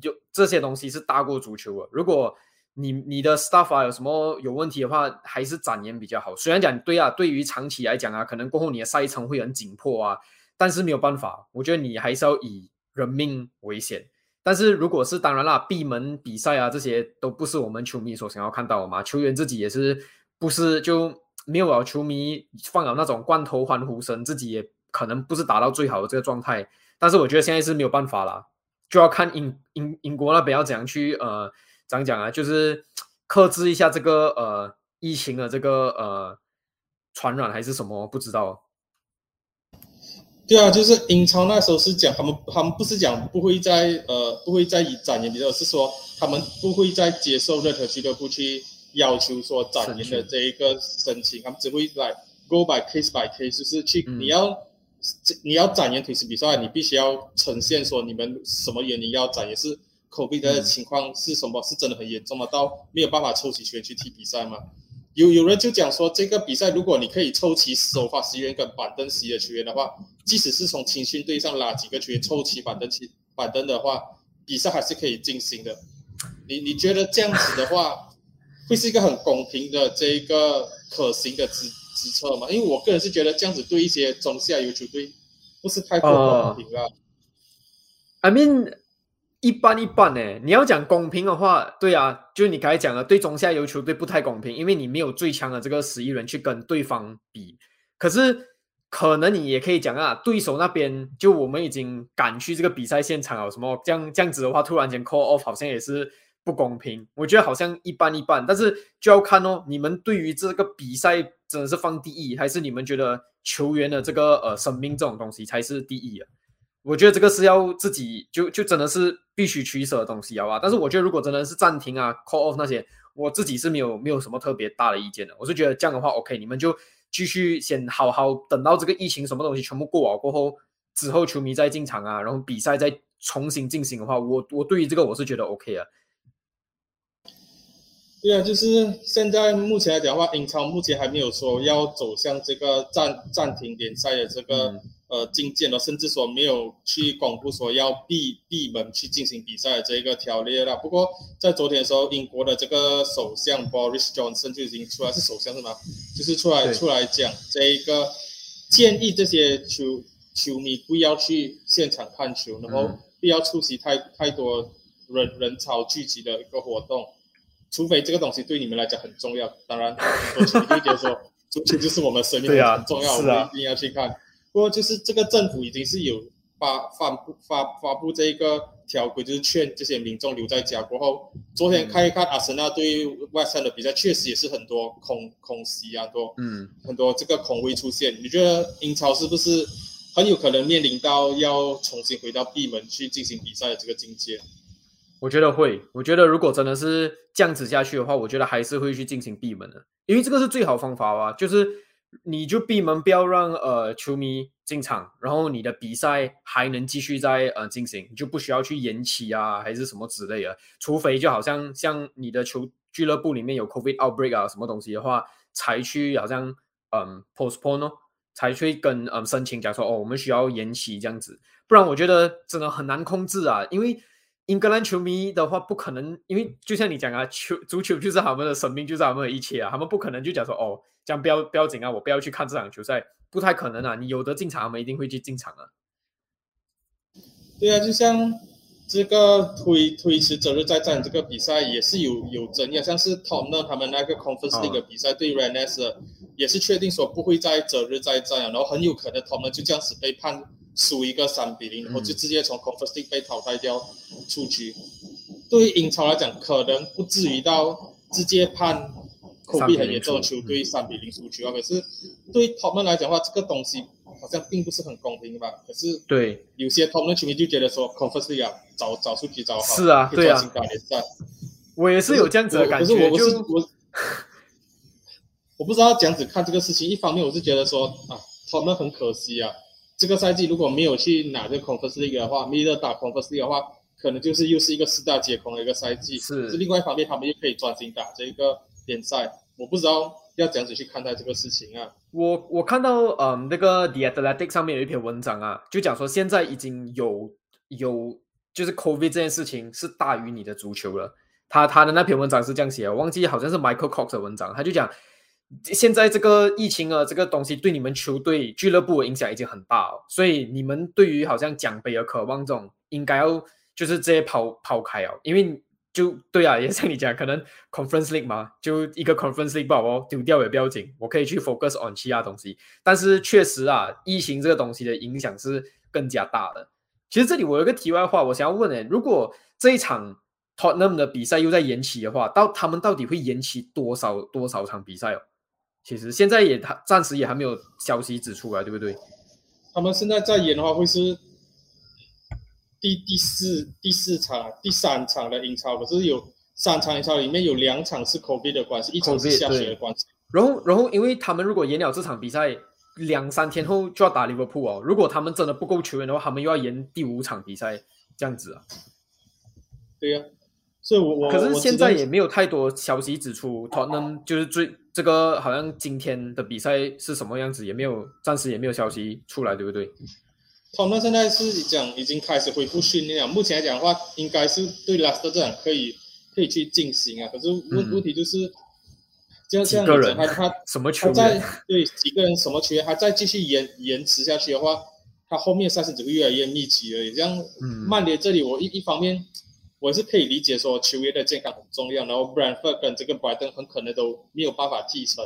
就这些东西是大过足球的。如果你你的 staff 啊有什么有问题的话，还是展延比较好。虽然讲对啊，对于长期来讲啊，可能过后你的赛程会很紧迫啊，但是没有办法，我觉得你还是要以人命为先。但是如果是当然啦，闭门比赛啊，这些都不是我们球迷所想要看到的嘛。球员自己也是不是就没有了球迷放了那种罐头欢呼声，自己也可能不是达到最好的这个状态。但是我觉得现在是没有办法啦，就要看英英英国那边要怎样去呃怎样讲啊，就是克制一下这个呃疫情的这个呃传染还是什么，不知道。对啊，就是英超那时候是讲他们，他们不是讲不会再呃不会再以展延比赛，而是说他们不会再接受任何俱乐部去要求说展延的这一个申请，他们只会来 go by case by case，就是去、嗯你要你要展延腿式比赛，你必须要呈现说你们什么原因要展延，是 COVID 的嗯情况是什么，是真的很严重吗？到没有办法抽起球员去踢比赛吗？有有人就讲说，这个比赛如果你可以凑齐首发十员跟板凳席的球员的话，即使是从青训队上拉几个球员凑齐板凳席板凳的话，比赛还是可以进行的。你你觉得这样子的话，会是一个很公平的这一个可行的职职策嘛？因为我个人是觉得这样子对一些中下游球队不是太过公平了。I mean，一般一般呢。你要讲公平的话，对啊，就是你刚才讲的，对中下游球队不太公平，因为你没有最强的这个十一人去跟对方比。可是可能你也可以讲啊，对手那边就我们已经赶去这个比赛现场了，什么这样这样子的话，突然间 call off 好像也是不公平。我觉得好像一般一般，但是就要看哦，你们对于这个比赛真的是放第一，还是你们觉得球员的这个呃生命这种东西才是第一啊？我觉得这个是要自己就就真的是必须取舍的东西，好吧？但是我觉得如果真的是暂停啊、call off 那些，我自己是没有没有什么特别大的意见的。我是觉得这样的话，OK，你们就继续先好好等到这个疫情什么东西全部过完过后，之后球迷再进场啊，然后比赛再重新进行的话，我我对于这个我是觉得 OK 啊。对啊，就是现在目前来讲的话，英超目前还没有说要走向这个暂暂停联赛的这个、嗯。呃境界了，甚至说没有去公布说要闭闭门去进行比赛的这一个条例了。不过在昨天的时候，英国的这个首相 Boris Johnson 就已经出来，是首相是吗？就是出来出来讲这一个建议这些球球迷不要去现场看球，然后不要出席太太多人人潮聚集的一个活动，除非这个东西对你们来讲很重要。当然，很多球迷会觉得说，足球就是我们生命很重要，我们一定要去看。不过，就是这个政府已经是有发发布发发布这一个。条规就是劝这些民众留在家。过后，昨天看一看阿森纳对外山的比赛，确实也是很多空空袭啊，多嗯，很多这个空位出现。你觉得英超是不是很有可能面临到要重新回到闭门去进行比赛的这个境界？我觉得会。我觉得如果真的是这样子下去的话，我觉得还是会去进行闭门的，因为这个是最好方法啊，就是。你就闭门，不要让呃球迷进场，然后你的比赛还能继续在呃进行，就不需要去延期啊，还是什么之类的。除非就好像像你的球俱乐部里面有 COVID outbreak 啊什么东西的话，才去好像嗯 postpone 哦，才去跟嗯申请讲说哦，我们需要延期这样子。不然我觉得真的很难控制啊，因为英格兰球迷的话不可能，因为就像你讲啊，球足球就是他们的生命，就是他们的一切啊，他们不可能就讲说哦。这样标标紧啊！我不要去看这场球赛，不太可能啊！你有的进场，他们一定会去进场啊。对啊，就像这个推推迟择日再战这个比赛也是有有争议，像是 Tom 他们那个 Conference League 比赛对 Rennes 也是确定说不会在择日再战啊，然后很有可能 Tom 就这样子被判输一个三比零，然后就直接从 Conference League 被淘汰掉出局。对于英超来讲，可能不至于到直接判。口碑很严重的球队三比零输球啊！可是对他们来讲的话，这个东西好像并不是很公平吧？可是对有些他们球迷就觉得说，Conference 啊，早早出局早好，是啊，对啊，我也是有这样子的感觉。可是我不是我，我不知道这样子看这个事情。一方面我是觉得说啊，他们很可惜啊，这个赛季如果没有去拿这个 Conference 的话，没得打 Conference 的话，可能就是又是一个四大皆空的一个赛季。是。是另外一方面，他们又可以专心打这个。联赛，我不知道要怎样子去看待这个事情啊。我我看到，嗯，那个 The Athletic 上面有一篇文章啊，就讲说现在已经有有就是 COVID 这件事情是大于你的足球了。他他的那篇文章是这样写，我忘记好像是 Michael Cox 的文章，他就讲现在这个疫情啊，这个东西对你们球队俱乐部的影响已经很大了，所以你们对于好像奖杯的渴望这种，应该要就是直接抛抛开哦，因为。就对啊，也像你讲，可能 Conference League 嘛，就一个 Conference League 把我丢掉也不要紧，我可以去 focus on 其他东西。但是确实啊，疫情这个东西的影响是更加大的。其实这里我有个题外话，我想要问诶，如果这一场 Tottenham 的比赛又在延期的话，到他们到底会延期多少多少场比赛哦？其实现在也他暂时也还没有消息指出来，对不对？他们现在在演的话，会是？第第四第四场第三场的英超，可是有三场英超里面有两场是 COVID 的关系，一场是下雪的关系。然后然后，因为他们如果延了这场比赛，两三天后就要打利物浦哦。如果他们真的不够球员的话，他们又要延第五场比赛，这样子啊？对呀，所以我我可是现在也没有太多消息指出，Tottenham 就是最这个好像今天的比赛是什么样子，也没有暂时也没有消息出来，对不对？他们现在是讲已经开始恢复训练了。目前来讲的话，应该是对拉斯特这场可以可以去进行啊。可是问问题就是，这样这样子，他他什么球员？对几个人什么球员还再继续延延迟下去的话，他后面赛事只会越来越密集而已。这样，曼联这里我一一方面我是可以理解说球员的健康很重要，然后 Brentford 跟这个 Brighton 很可能都没有办法继承。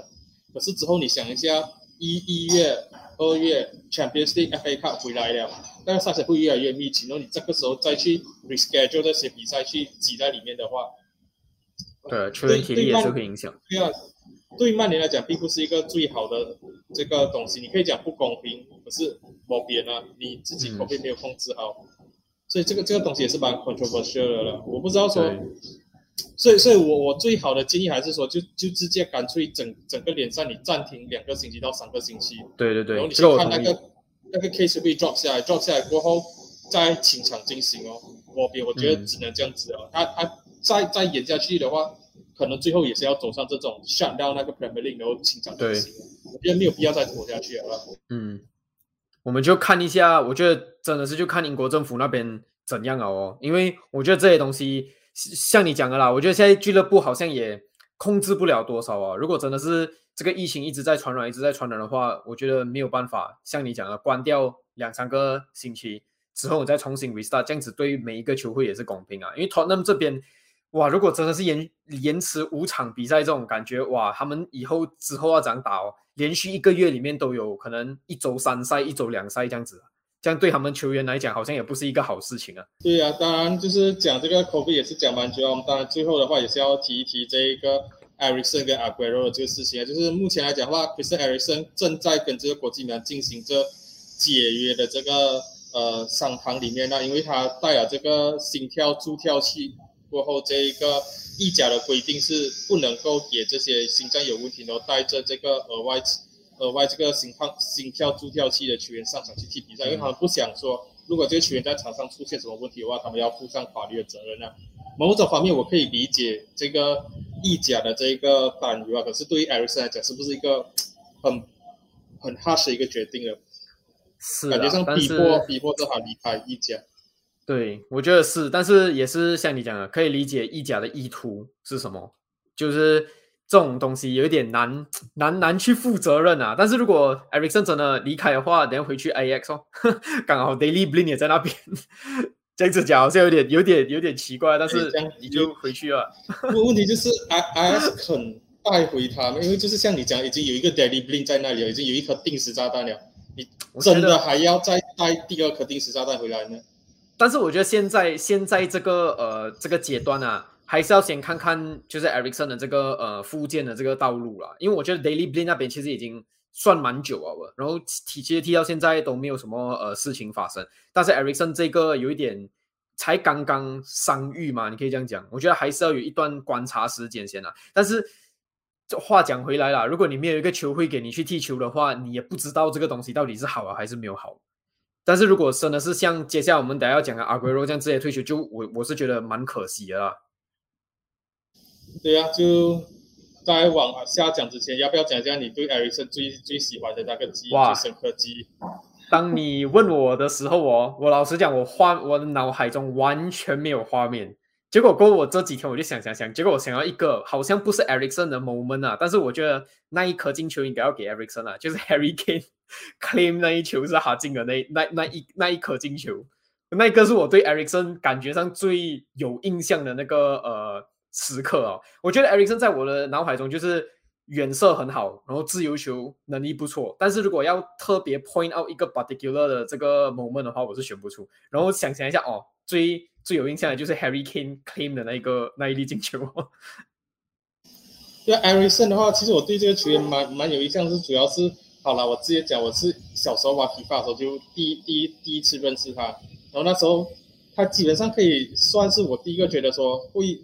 可是之后你想一下，一一月。二月 Champions League FA Cup 回来了，那个赛程会越来越密集。然后你这个时候再去 reschedule 这些比赛去挤在里面的话，对球员体力也是会影响。对啊，对曼联来讲并不是一个最好的这个东西。你可以讲不公平，可是某边啊，你自己口碑没有控制好，所以这个这个东西也是蛮 controversial 的了。我不知道说。所以，所以我我最好的建议还是说，就就直接干脆整整个联赛你暂停两个星期到三个星期。对对对。然后你去看那个那个 case 被 drop 下来，drop 下来过后再清场进行哦。我比我觉得只能这样子哦。他他再再演下去的话，可能最后也是要走上这种 shut down 那个 Premier League 然后清场进行。我觉得没有必要再拖下去了。嗯，我们就看一下，我觉得真的是就看英国政府那边怎样了哦，因为我觉得这些东西。像你讲的啦，我觉得现在俱乐部好像也控制不了多少啊。如果真的是这个疫情一直在传染，一直在传染的话，我觉得没有办法像你讲的关掉两三个星期之后再重新 restart，这样子对于每一个球会也是公平啊。因为 Tottenham 这边。哇，如果真的是延延迟五场比赛这种感觉，哇，他们以后之后要怎样打哦？连续一个月里面都有可能一周三赛，一周两赛这样子，这样对他们球员来讲好像也不是一个好事情啊。对呀，当然就是讲这个 COVID 也是讲蛮久，我们当然最后的话也是要提一提这一个 Ericsson 跟 Aguero 的这个事情啊，就是目前来讲的话，Chris Ericsson 正在跟这个国际米兰进行着解约的这个呃商谈里面呢，因为他带了这个心跳助跳器。过后，这一个意甲的规定是不能够给这些心脏有问题，然后带着这个额外额外这个心跳心跳助跳器的球员上场去踢比赛，因为他们不想说，如果这个球员在场上出现什么问题的话，他们要负上法律的责任啊。某种方面，我可以理解这个意甲的这一个担忧啊，可是对于艾瑞森来讲，是不是一个很很 harsh 的一个决定了？是，感觉像逼迫逼迫着他离开意甲。对，我觉得是，但是也是像你讲的，可以理解意甲的意图是什么，就是这种东西有一点难难难去负责任啊。但是如果 Ericsson 真的离开的话，等下回去 AX 哦，刚好 Daily Blind 也在那边，这样子讲好像有点有点有点奇怪，但是你就回去了。问题就是 I IS 肯带回他们，因为就是像你讲，已经有一个 Daily Blind 在那里了，已经有一颗定时炸弹了，你真的还要再带第二颗定时炸弹回来呢？但是我觉得现在现在这个呃这个阶段啊，还是要先看看就是 Ericsson 的这个呃复健的这个道路了，因为我觉得 Daily Blind 那边其实已经算蛮久了，然后踢其实踢到现在都没有什么呃事情发生，但是 Ericsson 这个有一点才刚刚伤愈嘛，你可以这样讲，我觉得还是要有一段观察时间先啊。但是这话讲回来了，如果你没有一个球会给你去踢球的话，你也不知道这个东西到底是好啊还是没有好。但是如果真的是像接下来我们等下要讲的阿圭罗这样直接退休，就我我是觉得蛮可惜的啦。对呀，就在往下讲之前，要不要讲一下你对艾瑞森最最喜欢的那个记忆、最深刻记忆？当你问我的时候，我我老实讲，我画我的脑海中完全没有画面。结果过我这几天我就想想想，结果我想要一个好像不是 Ericsson 的 moment 啊，但是我觉得那一颗进球应该要给 Ericsson 啊，就是 Harry Kane claim 那一球是他进的那那那一那一颗进球，那一个是我对 Ericsson 感觉上最有印象的那个呃时刻哦。我觉得 Ericsson 在我的脑海中就是远射很好，然后自由球能力不错，但是如果要特别 point out 一个 particular 的这个 moment 的话，我是选不出。然后想想一下哦，最。最有印象的就是 Harry Kane claim 的那一个那一粒进球。对 a r i s o n 的话，其实我对这个球员蛮蛮有印象，是主要是好了，我直接讲，我是小时候玩皮发的时候就第一第一第一次认识他，然后那时候他基本上可以算是我第一个觉得说会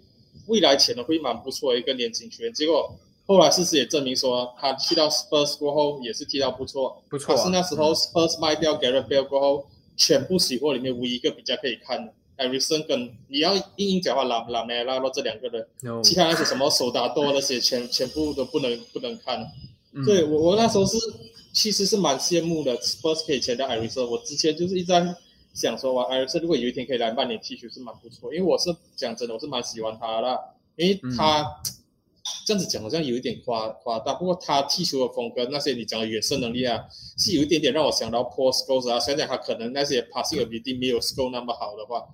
未来潜的会蛮不错的一个年轻球员。结果后来事实也证明说，他去到 Spurs 过后也是踢到不错，不错。是那时候 Spurs 卖掉 Gareth Bale 过后，全部洗货里面唯一一个比较可以看的。艾瑞森跟你要硬硬讲话，拉拉梅拉洛这两个人，其他那些什么手打多那些全全部都不能不能看。对我我那时候是其实是蛮羡慕的，Spurs 可以签到艾瑞森。我之前就是一直在想说，哇，艾瑞森如果有一天可以来曼联踢球是蛮不错，因为我是讲真的，我是蛮喜欢他的，因为他。这样子讲好像有一点夸夸大，不过他踢球的风格，那些你讲的远射能力啊，是有一点点让我想到 Paul Scholes 啊。想想他可能那些 passing ability 没有 Scholes 那么好的话，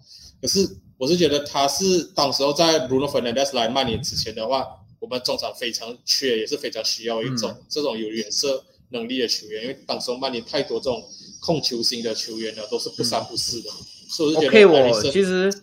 可是我是觉得他是当时候在 Bruno Fernandes 来曼联之前的话，我们中场非常缺，也是非常需要一种这种有远射能力的球员，因为当时曼联太多这种控球型的球员了，都是不三不四的，所以我其实。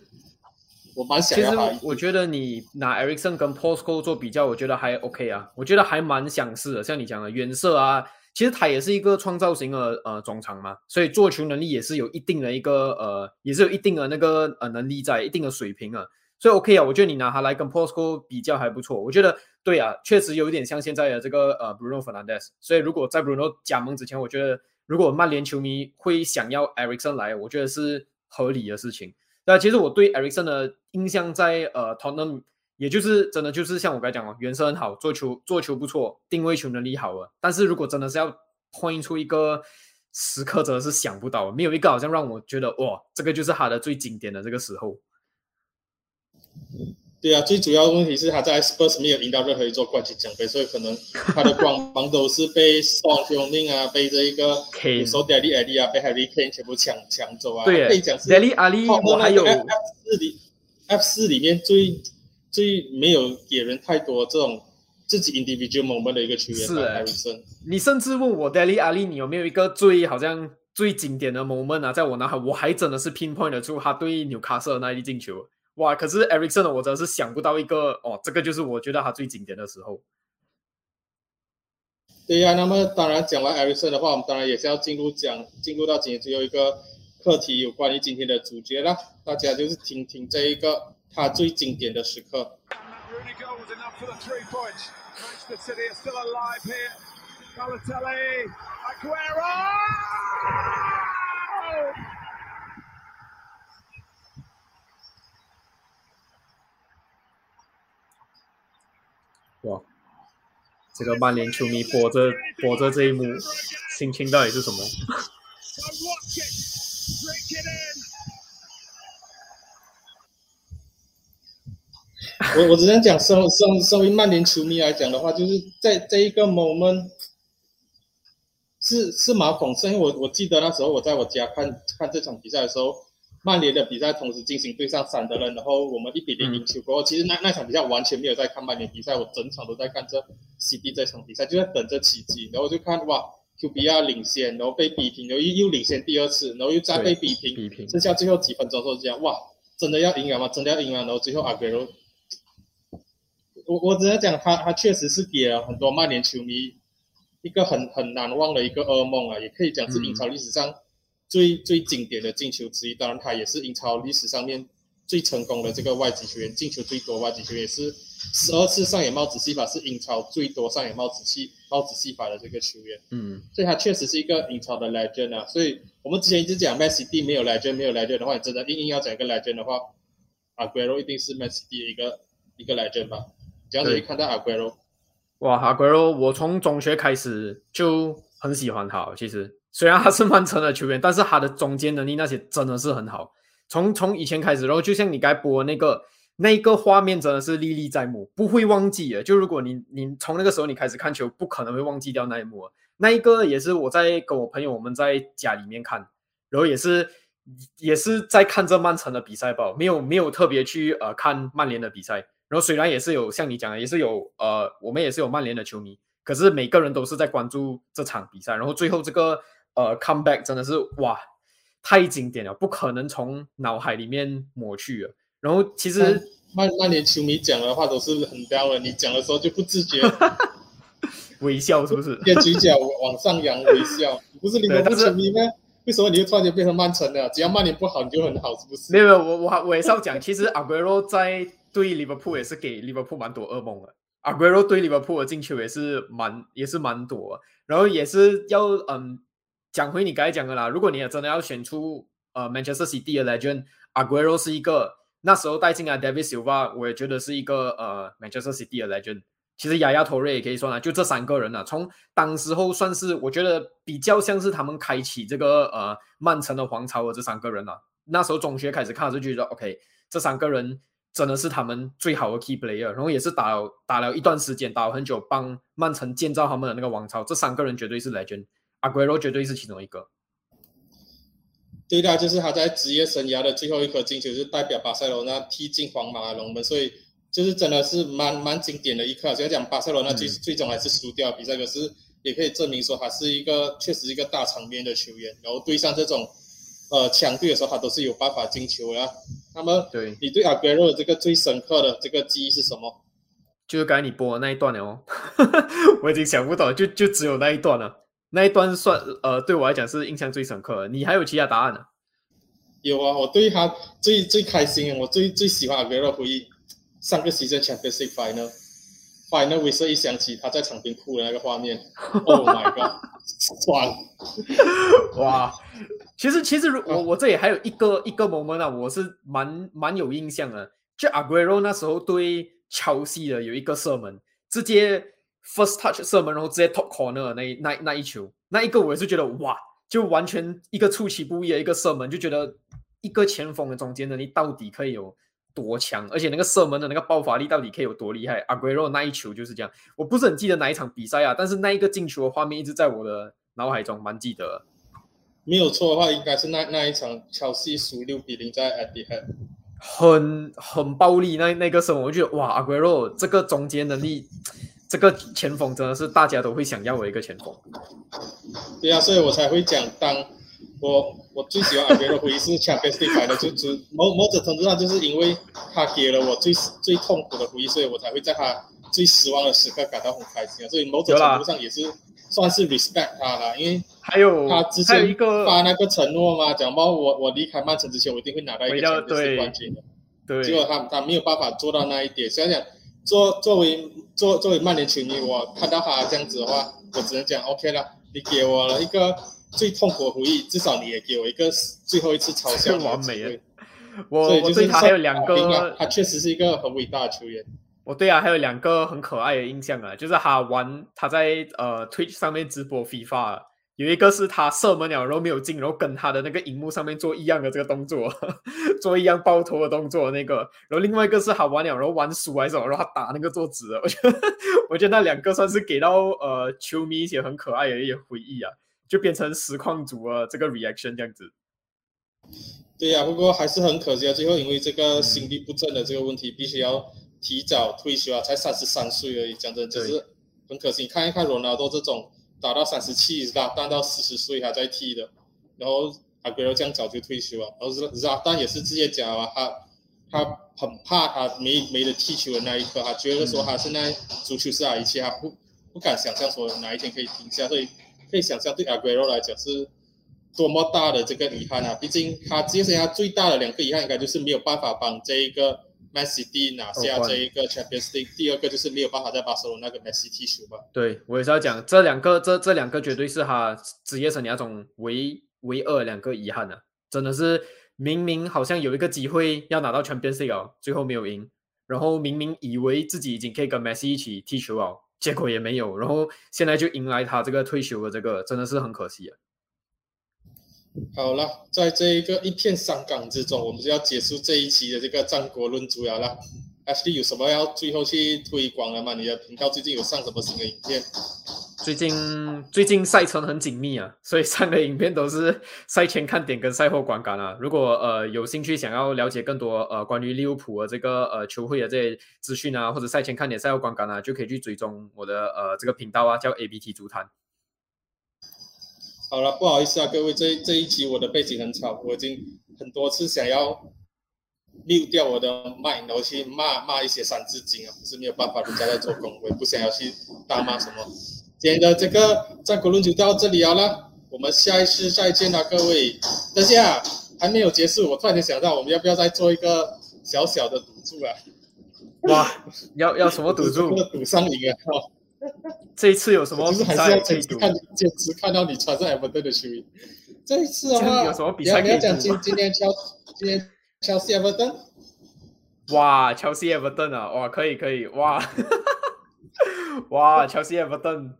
我蛮想其实我觉得你拿 Ericsson 跟 Postco 做比较，我觉得还 OK 啊。我觉得还蛮相似的，像你讲的远射啊，其实他也是一个创造型的呃中场嘛，所以做球能力也是有一定的一个呃，也是有一定的那个呃能力在，一定的水平啊。所以 OK 啊，我觉得你拿他来跟 Posco 比较还不错。我觉得对啊，确实有一点像现在的这个呃 Bruno Fernandez。所以如果在 Bruno 加盟之前，我觉得如果曼联球迷会想要 Ericsson 来，我觉得是合理的事情。那其实我对 Ericsson 的印象在呃 Tottenham，也就是真的就是像我刚才讲哦，原生很好，做球做球不错，定位球能力好了。但是如果真的是要 point 出一个时刻，真的是想不到，没有一个好像让我觉得哇，这个就是他的最经典的这个时候。对啊，最主要的问题是他在 Spurs 没有赢到任何一座冠军奖杯，所以可能他的光芒都是被 Son Heung-min 啊，被这一个 Kane 说 Dele Alli 啊，被 Harry Kane 全部抢抢走啊。对可以讲是 Dele Alli，我还有 F 四里 F 四里面最最没有给人太多这种自己 individual moment 的一个球员，是欸 Harrison。你甚至问我 Deli Ali，你有没有一个最好像最经典的 moment 啊？在我脑海，我还真的是 pinpoint 得出他对纽卡斯尔那一粒进球。哇！可是 Ericsson 呢，我真的是想不到一个哦，这个就是我觉得他最经典的时候。对呀、那么当然讲完 Ericsson 的话，我们当然也是要进入讲进入到今天最后一个课题，有关于今天的主角啦。大家就是听听这一个他最经典的时刻。这个曼联球迷播着播着这一幕，心情到底是什么？我我只能讲，身身身为曼联球迷来讲的话，就是在这一个 moment 是是蛮讽刺，因为我我记得那时候我在我家看看这场比赛的时候，曼联的比赛同时进行对上三德人，然后我们一比零赢球过后，其实那那场比赛我完全没有在看曼联比赛，我整场都在看这 CD 这场比赛，就在等着奇迹，然后就看哇 QB 领先，然后被逼平，然后又又领先第二次，然后又再被逼平，比拼剩下最后几分钟的时候这样，哇，真的要赢了吗？真的要赢了？然后最后阿圭罗，我我只能讲他他确实是给了很多曼联球迷一个很很难忘的一个噩梦啊，也可以讲是英超历史上最、最经典的进球之一。当然，他也是英超历史上面最成功的这个外籍球员，进球最多外籍球员，也是十二次上演帽子戏法，是英超最多上演帽子戏帽子戏法的这个球员。嗯，所以他确实是一个英超的 legend 啊。所以我们之前一直讲 Messi D 没有 legend，没有 legend 的话，你真的硬硬要讲一个 legend 的话，阿圭罗一定是 Messi D 的一个一个 legend 吧。这样子对一看到阿圭罗，哇，阿圭罗，我从中学开始就很喜欢他。其实虽然他是曼城的球员，但是他的中间能力那些真的是很好。从从以前开始，然后就像你该播那个那个画面，真的是历历在目，不会忘记的。就如果你你从那个时候你开始看球，不可能会忘记掉那一幕。那一个也是我在跟我朋友我们在家里面看，然后也是也是在看这曼城的比赛吧，没有没有特别去呃看曼联的比赛。然后虽然也是有像你讲的，也是有呃我们也是有曼联的球迷，可是每个人都是在关注这场比赛。然后最后这个呃 comeback 真的是哇太经典了，不可能从脑海里面抹去了。然后其实曼曼联球迷讲的话都是很刁的，你讲的时候就不自觉，微笑是不是？连嘴角往上扬微笑。你不是利物浦对但是球迷吗？为什么你又突然间变成曼城了？只要曼联不好，你就很好，是不是？没有没有，我我还我也是要讲，其实阿圭罗在对利物浦也是给利物浦蛮多噩梦的。阿圭罗对利物浦的进球也是蛮也是蛮多，然后也是要嗯讲回你刚才讲的啦。如果你也真的要选出呃 Manchester City 的 legend，阿圭罗是一个那时候带进来 David Silva，我也觉得是一个呃 Manchester City 的 legend。其实亚亚托瑞也可以说呢，就这三个人啊，从当时候算是我觉得比较像是他们开启这个呃曼城的皇朝的这三个人啊。那时候中学开始看就觉得 OK，这三个人真的是他们最好的 key player，然后也是打了打了一段时间，打了很久，帮曼城建造他们的那个王朝。这三个人绝对是 legend，阿圭罗绝对是其中一个。对的，就是他在职业生涯的最后一颗进球，是代表巴塞罗那踢进皇马的龙门，所以就是真的是蛮蛮经典的一刻。虽然讲巴塞罗那最、嗯最终还是输掉比赛，可是也可以证明说他是一个确实一个大场面的球员，然后对上这种呃强队的时候，他都是有办法进球的啊。那么对，你对阿圭罗的这个最深刻的这个记忆是什么？就是刚才你播的那一段了哦，我已经想不到了，就就只有那一段了。那一段算呃对我来讲是印象最深刻的。你还有其他答案呢、有啊，我对他最最开心，我最最喜欢阿圭罗回忆上个 season Champions League final final 威瑟一想起他在场边哭的那个画面，Oh my god，爽！哇，其实其实如我我这里还有一个一个 moment 啊，我是蛮蛮有印象的，就阿圭罗那时候对乔西的有一个射门，直接 first touch 射门，然后直接 top corner 那一那那一球，那一个我也是觉得哇，就完全一个出其不意的一个射门，就觉得一个前锋的中间能力到底可以有多强，而且那个射门的那个爆发力到底可以有多厉害？阿圭罗那一球就是这样，我不是很记得哪一场比赛啊，但是那一个进球的画面一直在我的脑海中，蛮记得。没有错的话，应该是那那一场乔西输六比零在 a t i h a 很很暴力那那个时候，我就觉得哇，阿圭罗这个总结能力，这个前锋真的是大家都会想要的一个前锋。对啊，所以我才会讲当。我我最喜欢阿圭罗回忆是 Champions League 的，就只某某种程度上就是因为他给了我最最痛苦的回忆，所以我才会在他最失望的时刻感到很开心。所以某种程度上也是算是 respect 他了，因为还有他之前发那个承诺嘛，讲到我我离开曼城之前我一定会拿到一个 Champions League 冠军的，对，结果他他没有办法做到那一点。想想作作为作作为曼联球迷，我看到他这样子的话，我只能讲 OK 了，你给我了一个。最痛苦的回忆，至少你也给我一个最后一次嘲笑完美的。我我对他还有两个，他确实是一个很伟大的球员。我对啊，还有两个很可爱的印象啊，就是他玩他在呃 Twitch 上面直播 FIFA，有一个是他射门了，然后没有进，然后跟他的那个荧幕上面做一样的这个动作，做一样爆头的动作那个，然后另外一个是他玩了，然后玩输还是什么，然后他打那个桌子，我觉得我觉得那两个算是给到呃球迷一些很可爱的一些回忆啊。就变成实况组啊，这个 reaction 这样子。对呀，不过还是很可惜啊，最后因为这个心律不正的这个问题，必须要提早退休啊，才三十三岁而已，讲真，就是很可惜。看一看罗纳多这种打到三十七，是吧？打到四十岁还在踢的，然后阿圭罗这样早就退休了，然后是是吧？但也是直接讲啊，他他很怕他没没得踢球的那一刻，他觉得说他现在足球是他一切，他不不敢想象说哪一天可以停下，所以。可以想象，对阿圭罗来讲是多么大的这个遗憾啊！毕竟他接下来最大的两个遗憾，应该就是没有办法帮这一个 Messi 拿下这一个 Champions League。第二个就是没有办法在巴塞罗那个 Messi 踢球吧。对，我也是要讲这两个，这这两个绝对是他职业生涯中唯唯二两个遗憾啊！真的是明明好像有一个机会要拿到 Champions League，哦最后没有赢，然后明明以为自己已经可以跟 Messi 一起踢球哦。结果也没有，然后现在就迎来他这个退休的这个，真的是很可惜啊。好了，在这一个一片伤感之中，我们就要结束这一期的这个战国论足了。Ashley 有什么要最后去推广的吗？你的频道最近有上什么新的影片？最近最近赛程很紧密啊，所以上的影片都是赛前看点跟赛后观感啊。如果呃有兴趣想要了解更多呃关于利物浦的这个呃球会的这些资讯啊，或者赛前看点、赛后观感啊，就可以去追踪我的呃这个频道啊，叫 ABT 足坛。好了，不好意思啊，各位，这这一集我的背景很吵，我已经很多次想要溜掉我的麦，然后去骂骂一些三字经啊，可是没有办法，人家在做工，我也不想要去大骂什么。今天的这个战国论就到这里好了，我们下一次再见啦，各位。等下还没有结束，我突然间想到，我们要不要再做一个小小的赌注啊？哇，要要什么赌注？赌上瘾啊！这一次有什么？就是还是要坚持看，简直看到你穿上 Everton 的球衣。这一次的话，有什么比赛可以讲？今今天敲今天敲 C Everton？。哇，乔西 Everton 啊！哇，可以可以哇！哇，乔西 Everton。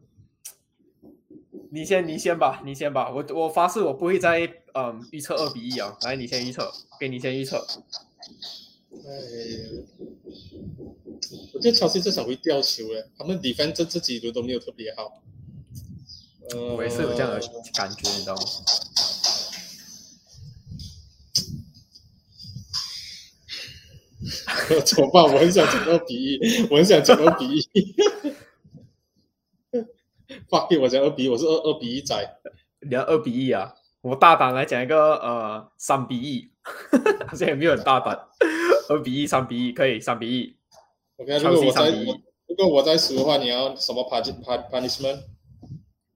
你先，你先吧，你先吧。我我发誓，我不会再嗯预测二比一啊。来，你先预测，给你先预测。哎，我觉得乔西至少会掉球诶，他们比分这这几轮都没有特别好。呃，我也是有这样的感觉，你知道吗？怎么办？我很想讲二比一，我很想讲二比一。发给我讲二比一，我是二二比一仔，你要二比一啊？我大胆来讲一个呃三比一，好像也没有很大胆，二比一三比一可以三比一。OK，如果我在如果我在输的话，你要什么 punishment？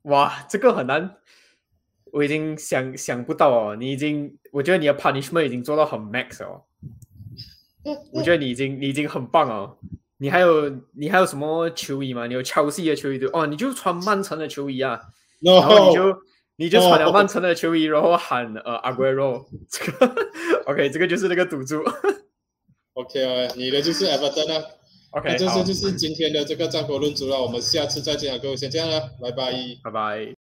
哇，这个很难，我已经想想不到哦。你已经，我觉得你的 punishment 已经做到很 max 哦。我觉得你已经你已经很棒哦。你还有你还有什么球衣吗？你有切西的球衣对哦，你就穿曼城的球衣啊，然后你就你就穿了曼城的球衣，然后喊呃阿圭罗，这个 OK，这个就是那个赌注。OK 啊，你的就是 Everton 啊，OK，这是就是今天的这个战国论足了，我们下次再见啊，各位先这样了，拜拜，拜拜。